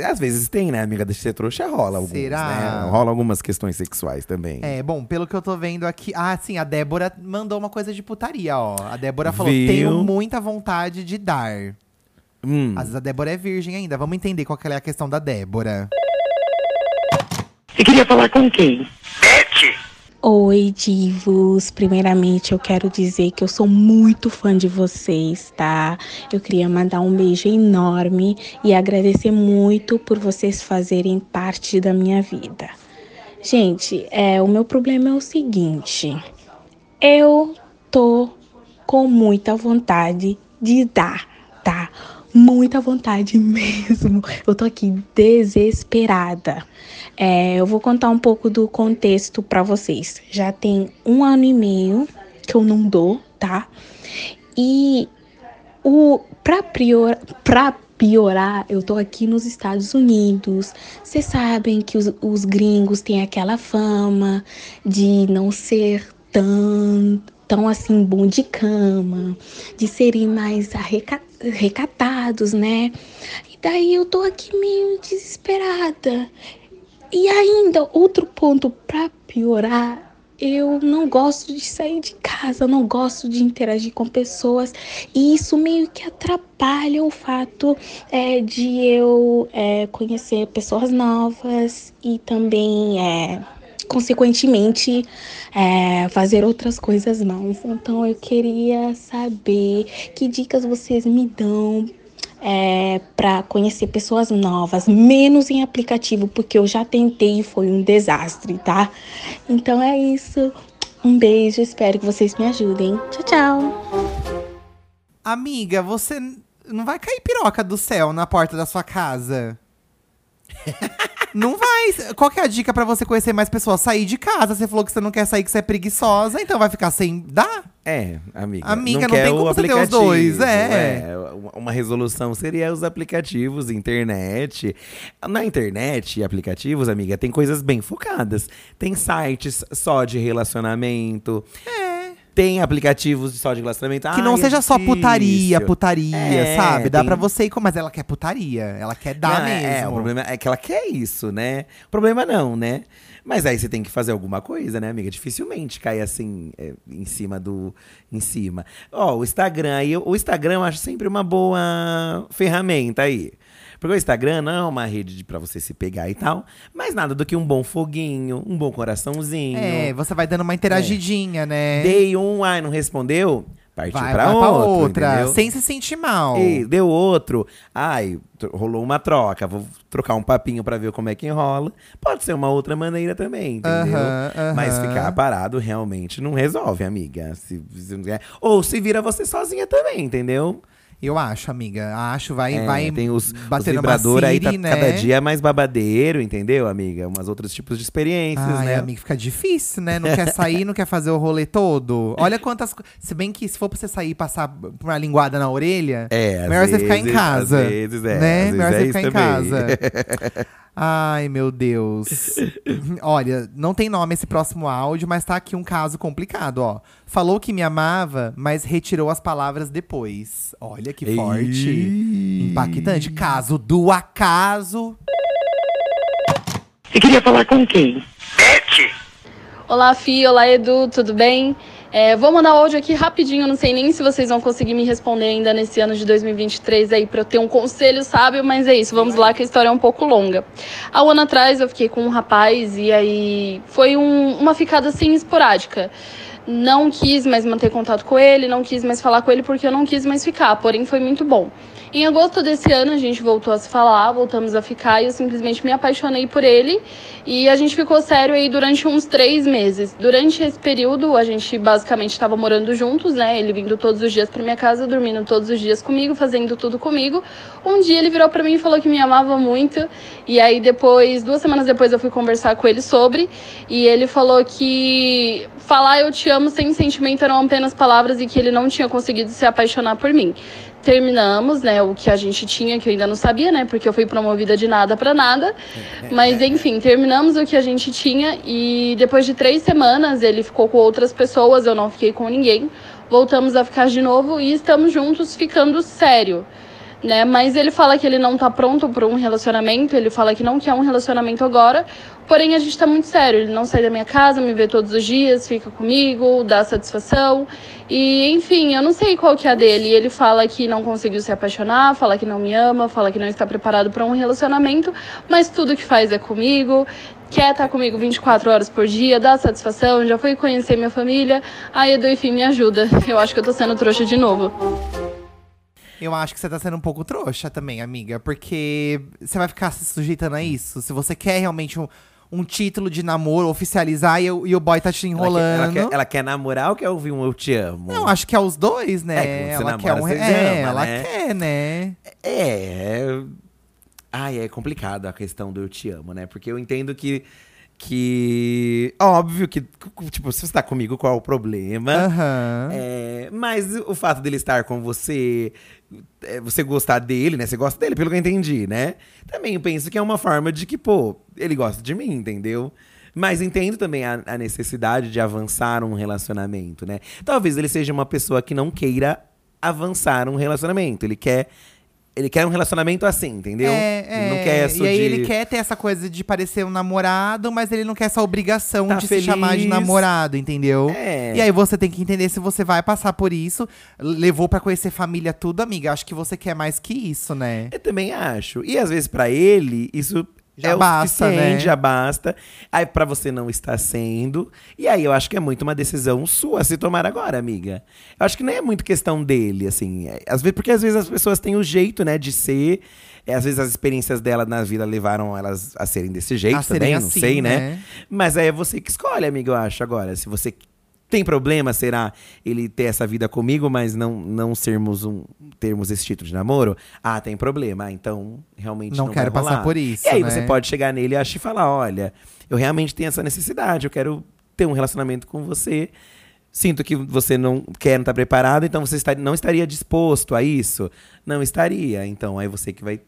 Às vezes tem, né, amiga? Deixa ser trouxa, rola alguns, Será? né? Rola algumas questões sexuais também. É, bom, pelo que eu tô vendo aqui. Ah, sim, a Débora mandou uma coisa de putaria, ó. A Débora falou: Viu? tenho muita vontade de dar. Hum. Às vezes a Débora é virgem ainda. Vamos entender qual que é a questão da Débora. Você queria falar com quem? Oi, divos. Primeiramente, eu quero dizer que eu sou muito fã de vocês, tá? Eu queria mandar um beijo enorme e agradecer muito por vocês fazerem parte da minha vida. Gente, é, o meu problema é o seguinte: eu tô com muita vontade de dar, tá? Muita vontade mesmo. Eu tô aqui desesperada. É, eu vou contar um pouco do contexto pra vocês. Já tem um ano e meio que eu não dou, tá? E o pra prior, pra piorar, eu tô aqui nos Estados Unidos. Vocês sabem que os, os gringos têm aquela fama de não ser tão, tão assim bom de cama, de serem mais arreca- recatados, né? E daí eu tô aqui meio desesperada. E ainda, outro ponto pra piorar, eu não gosto de sair de casa, não gosto de interagir com pessoas. E isso meio que atrapalha o fato é, de eu é, conhecer pessoas novas e também, é, consequentemente, é, fazer outras coisas mais. Então eu queria saber que dicas vocês me dão é, para conhecer pessoas novas, menos em aplicativo, porque eu já tentei e foi um desastre, tá? Então é isso. Um beijo, espero que vocês me ajudem. Tchau, tchau. Amiga, você não vai cair piroca do céu na porta da sua casa? não vai. Qual que é a dica pra você conhecer mais pessoas? Sair de casa. Você falou que você não quer sair, que você é preguiçosa, então vai ficar sem. Dá? É, amiga. Amiga, não quer tem como você ter os dois, é. uma- Uma resolução seria os aplicativos, internet. Na internet aplicativos, amiga, tem coisas bem focadas. Tem sites só de relacionamento. Tem aplicativos só de relacionamento. É. Que não Ai, é seja só putaria, difícil. putaria, É, sabe? Dá tem- pra você ir com. Mas ela quer putaria. Ela quer dar Não, é- mesmo. É, o problema é que ela quer isso, né? O problema não, né? Mas aí você tem que fazer alguma coisa, né, amiga? Dificilmente cai assim, é, em cima do. Em cima. Ó, o Instagram aí, o Instagram eu acho sempre uma boa ferramenta aí. Porque o Instagram não é uma rede de- pra você se pegar e tal, mas nada do que um bom foguinho, um bom coraçãozinho. É, você vai dando uma interagidinha, né? Dei um, ai, não respondeu? Partiu vai pra vai outro, pra outra. entendeu? Sem se sentir mal. E deu outro. Ai, rolou uma troca. Vou trocar um papinho pra ver como é que enrola. Pode ser uma outra maneira também, entendeu? Aham, aham. Mas ficar parado realmente não resolve, amiga. Se, se Ou se vira você sozinha também, entendeu? Eu acho, amiga. Acho, vai, É, vai tem os, os batendo uma vibrador aí, tá Siri, né? cada dia mais babadeiro, entendeu, amiga? Umas outros tipos de experiências, Ai, né? amiga, fica difícil, né? Não quer sair, não quer fazer o rolê todo. Olha quantas. Se bem que se for pra você sair e passar uma linguada na orelha, É, melhor você ficar em casa. às vezes é, né? às vezes melhor é você ficar em também. casa. Ai, meu Deus. Olha, não tem nome esse próximo áudio, mas tá aqui um caso complicado, ó. Falou que me amava, mas retirou as palavras depois. Olha que forte. Ei. Impactante. Caso do acaso. Você queria falar com quem? Olá, Fi. Olá, Edu. Tudo bem? É, vou mandar o áudio aqui rapidinho. Não sei nem se vocês vão conseguir me responder ainda nesse ano de 2023 aí pra eu ter um conselho sábio, mas é isso. Vamos lá que a história é um pouco longa. Há um ano atrás eu fiquei com um rapaz e aí foi um- uma ficada assim esporádica. Não quis mais manter contato com ele, não quis mais falar com ele porque eu não quis mais ficar, porém foi muito bom. Em agosto desse ano a gente voltou a se falar, voltamos a ficar e eu simplesmente me apaixonei por ele e a gente ficou sério aí durante uns três meses. Durante esse período a gente basicamente estava morando juntos, né? Ele vindo todos os dias para minha casa, dormindo todos os dias comigo, fazendo tudo comigo. Um dia ele virou para mim e falou que me amava muito e aí depois, duas semanas depois eu fui conversar com ele sobre e ele falou que falar eu te amo sem sentimento eram apenas palavras e que ele não tinha conseguido se apaixonar por mim. Terminamos, né, o que a gente tinha, que eu ainda não sabia, né, porque eu fui promovida de nada para nada. Mas enfim, terminamos o que a gente tinha e depois de três semanas ele ficou com outras pessoas, eu não fiquei com ninguém. Voltamos a ficar de novo e estamos juntos, ficando sério. Né? Mas ele fala que ele não tá pronto para um relacionamento, ele fala que não quer um relacionamento agora, porém a gente tá muito sério. Ele não sai da minha casa, me vê todos os dias, fica comigo, dá satisfação. E enfim, eu não sei qual que é a dele. Ele fala que não conseguiu se apaixonar, fala que não me ama, fala que não está preparado para um relacionamento, mas tudo que faz é comigo. Quer estar comigo 24 horas por dia, dá satisfação, já foi conhecer minha família. Aí Edu, enfim, me ajuda. Eu acho que eu tô sendo trouxa de novo. Eu acho que você tá sendo um pouco trouxa também, amiga. Porque você vai ficar se sujeitando a isso. Se você quer realmente um, um título de namoro, oficializar e, o- e o boy tá te Ela enrolando. quer, ela, quer, ela quer namorar ou quer ouvir um Eu Te Amo? Não, acho que é os dois, né? É, ela namora, quer um. É, amam, ela né? quer, né? É. Ai, é complicado a questão do eu te amo, né? Porque eu entendo que. Que. Óbvio que, tipo, se você tá comigo, qual é o problema? Aham. É, mas o fato dele estar com você, é, você gostar dele, né? Você gosta dele, pelo que eu entendi, né? Também eu penso que é uma forma de que, pô, ele gosta de mim, entendeu? Mas entendo também a, a necessidade de avançar um relacionamento, né? Talvez ele seja uma pessoa que não queira avançar um relacionamento. Ele quer. Ele quer um relacionamento assim, entendeu? É, Ele não é. quer isso E aí de... ele quer ter essa coisa de parecer um namorado, mas ele não quer essa obrigação Tá de se chamar de feliz. namorado, entendeu? É. E aí você tem que entender se você vai passar por isso. Levou pra conhecer família tudo, amiga. Acho que você quer mais que isso, né? Eu também acho. E às vezes pra ele, isso Já é basta, né? já basta. Aí pra você não está sendo. E aí eu acho que é muito uma decisão sua se tomar agora, amiga. Eu acho que não é muito questão dele, assim. É, Às vezes, porque às vezes as pessoas têm o jeito, né, de ser. É, às vezes as experiências dela na vida levaram elas a serem desse jeito A também, não assim, sei, né? né? Mas aí é você que escolhe, amiga, eu acho, agora. Se você tem problema, será ele ter essa vida comigo, mas não, não sermos um. termos esse título de namoro? Ah, tem problema. Ah, então, realmente Não não, quero passar por isso, E aí né? você pode chegar nele e e falar: olha, eu realmente tenho essa necessidade, eu quero ter um relacionamento com você. Sinto que você não quer, não está preparado, então você está, não estaria disposto a isso? Não estaria. Então, aí você que vai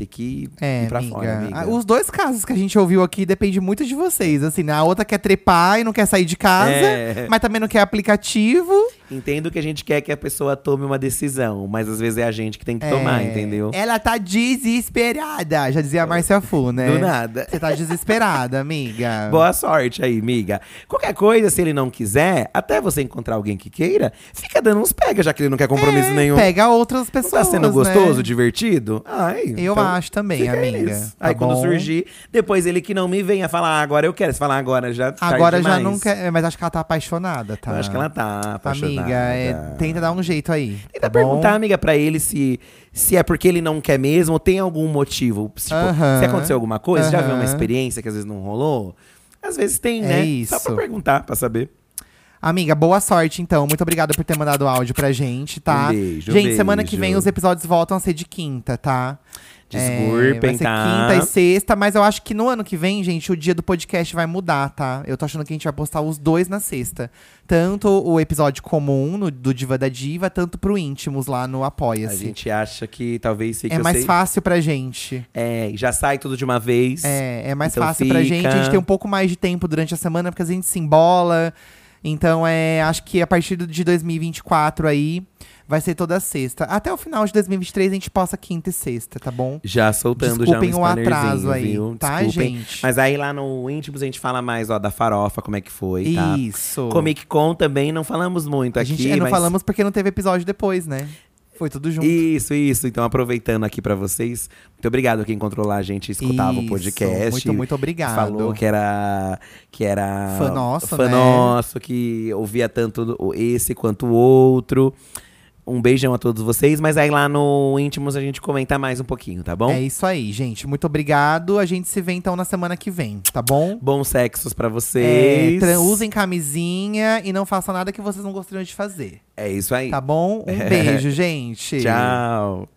ter que É, ir pra amiga. fora, amiga. Ah, Os dois casos que a gente ouviu aqui depende muito de vocês. Assim, né? A outra quer trepar e não quer sair de casa, É. mas também não quer aplicativo. Entendo que a gente quer que a pessoa tome uma decisão, mas às vezes é a gente que tem que tomar, É, entendeu? Ela tá desesperada, já dizia a Márcia Fu, né? Do nada. Você tá desesperada, amiga. Boa sorte aí, miga. Qualquer coisa, se ele não quiser, até você encontrar alguém que queira, fica dando uns pega, já que ele não quer compromisso É, nenhum. Pega outras Não pessoas. tá sendo né? gostoso, divertido? Ai, Eu então acho também, amiga. Tá aí quando bom? surgir, depois ele que não me venha falar, ah, agora eu quero. Se falar agora já Agora já não quer. é, Mas acho que ela tá apaixonada, tá? Eu acho que ela tá apaixonada. Amiga, é, tenta dar um jeito aí. Tenta tá bom? perguntar, amiga, pra ele se, se é porque ele não quer mesmo ou tem algum motivo. Tipo, Aham. se aconteceu alguma coisa, já viu uma experiência que às vezes não rolou? Às vezes tem, É né? isso. Só pra perguntar, pra saber. Amiga, boa sorte então. Muito obrigada por ter mandado áudio pra gente, tá? Um beijo, gente, semana que beijo. vem os episódios voltam a ser de quinta, tá? Desculpem, é, vai ser tá? quinta e sexta, mas eu acho que no ano que vem, gente, o dia do podcast vai mudar, tá? Eu tô achando que a gente vai postar os dois na sexta. Tanto o episódio comum no- do Diva da Diva, tanto pro íntimos lá no A Apoia-se. gente acha que talvez fique É mais sei- fácil pra gente. É, já sai tudo de uma vez. É, é mais Então fácil pra gente. A gente fica. tem um pouco mais de tempo durante a semana, porque a gente se embola. Então, é, acho que a partir de 2024 aí, vai ser toda sexta. Até o final de 2023 a gente posta quinta e sexta, tá bom? Já soltando Desculpem já um o atraso aí, viu? tá, Desculpem. gente? Mas aí lá no Íntimos a gente fala mais, ó, da farofa, como é que foi, tá? Isso. Comic Con também não falamos muito a aqui, gente é, não mas... falamos porque não teve episódio depois, né? Foi tudo junto. Isso, isso. Então, aproveitando aqui pra vocês, muito obrigado quem encontrou lá a gente escutava o Isso, podcast. Muito, muito obrigado. Falou que era que era Fã nosso, fã né? nosso, que ouvia tanto o- esse quanto o outro. Um beijão a todos vocês, mas aí lá no Íntimos a gente comenta mais um pouquinho, tá bom? É isso aí, gente. Muito obrigado. A gente se vê então na semana que vem, tá bom? Bons sexos pra É, vocês. tra- usem camisinha e não façam nada que vocês não gostariam de fazer. É isso aí. Tá bom? Um beijo, gente. Tchau.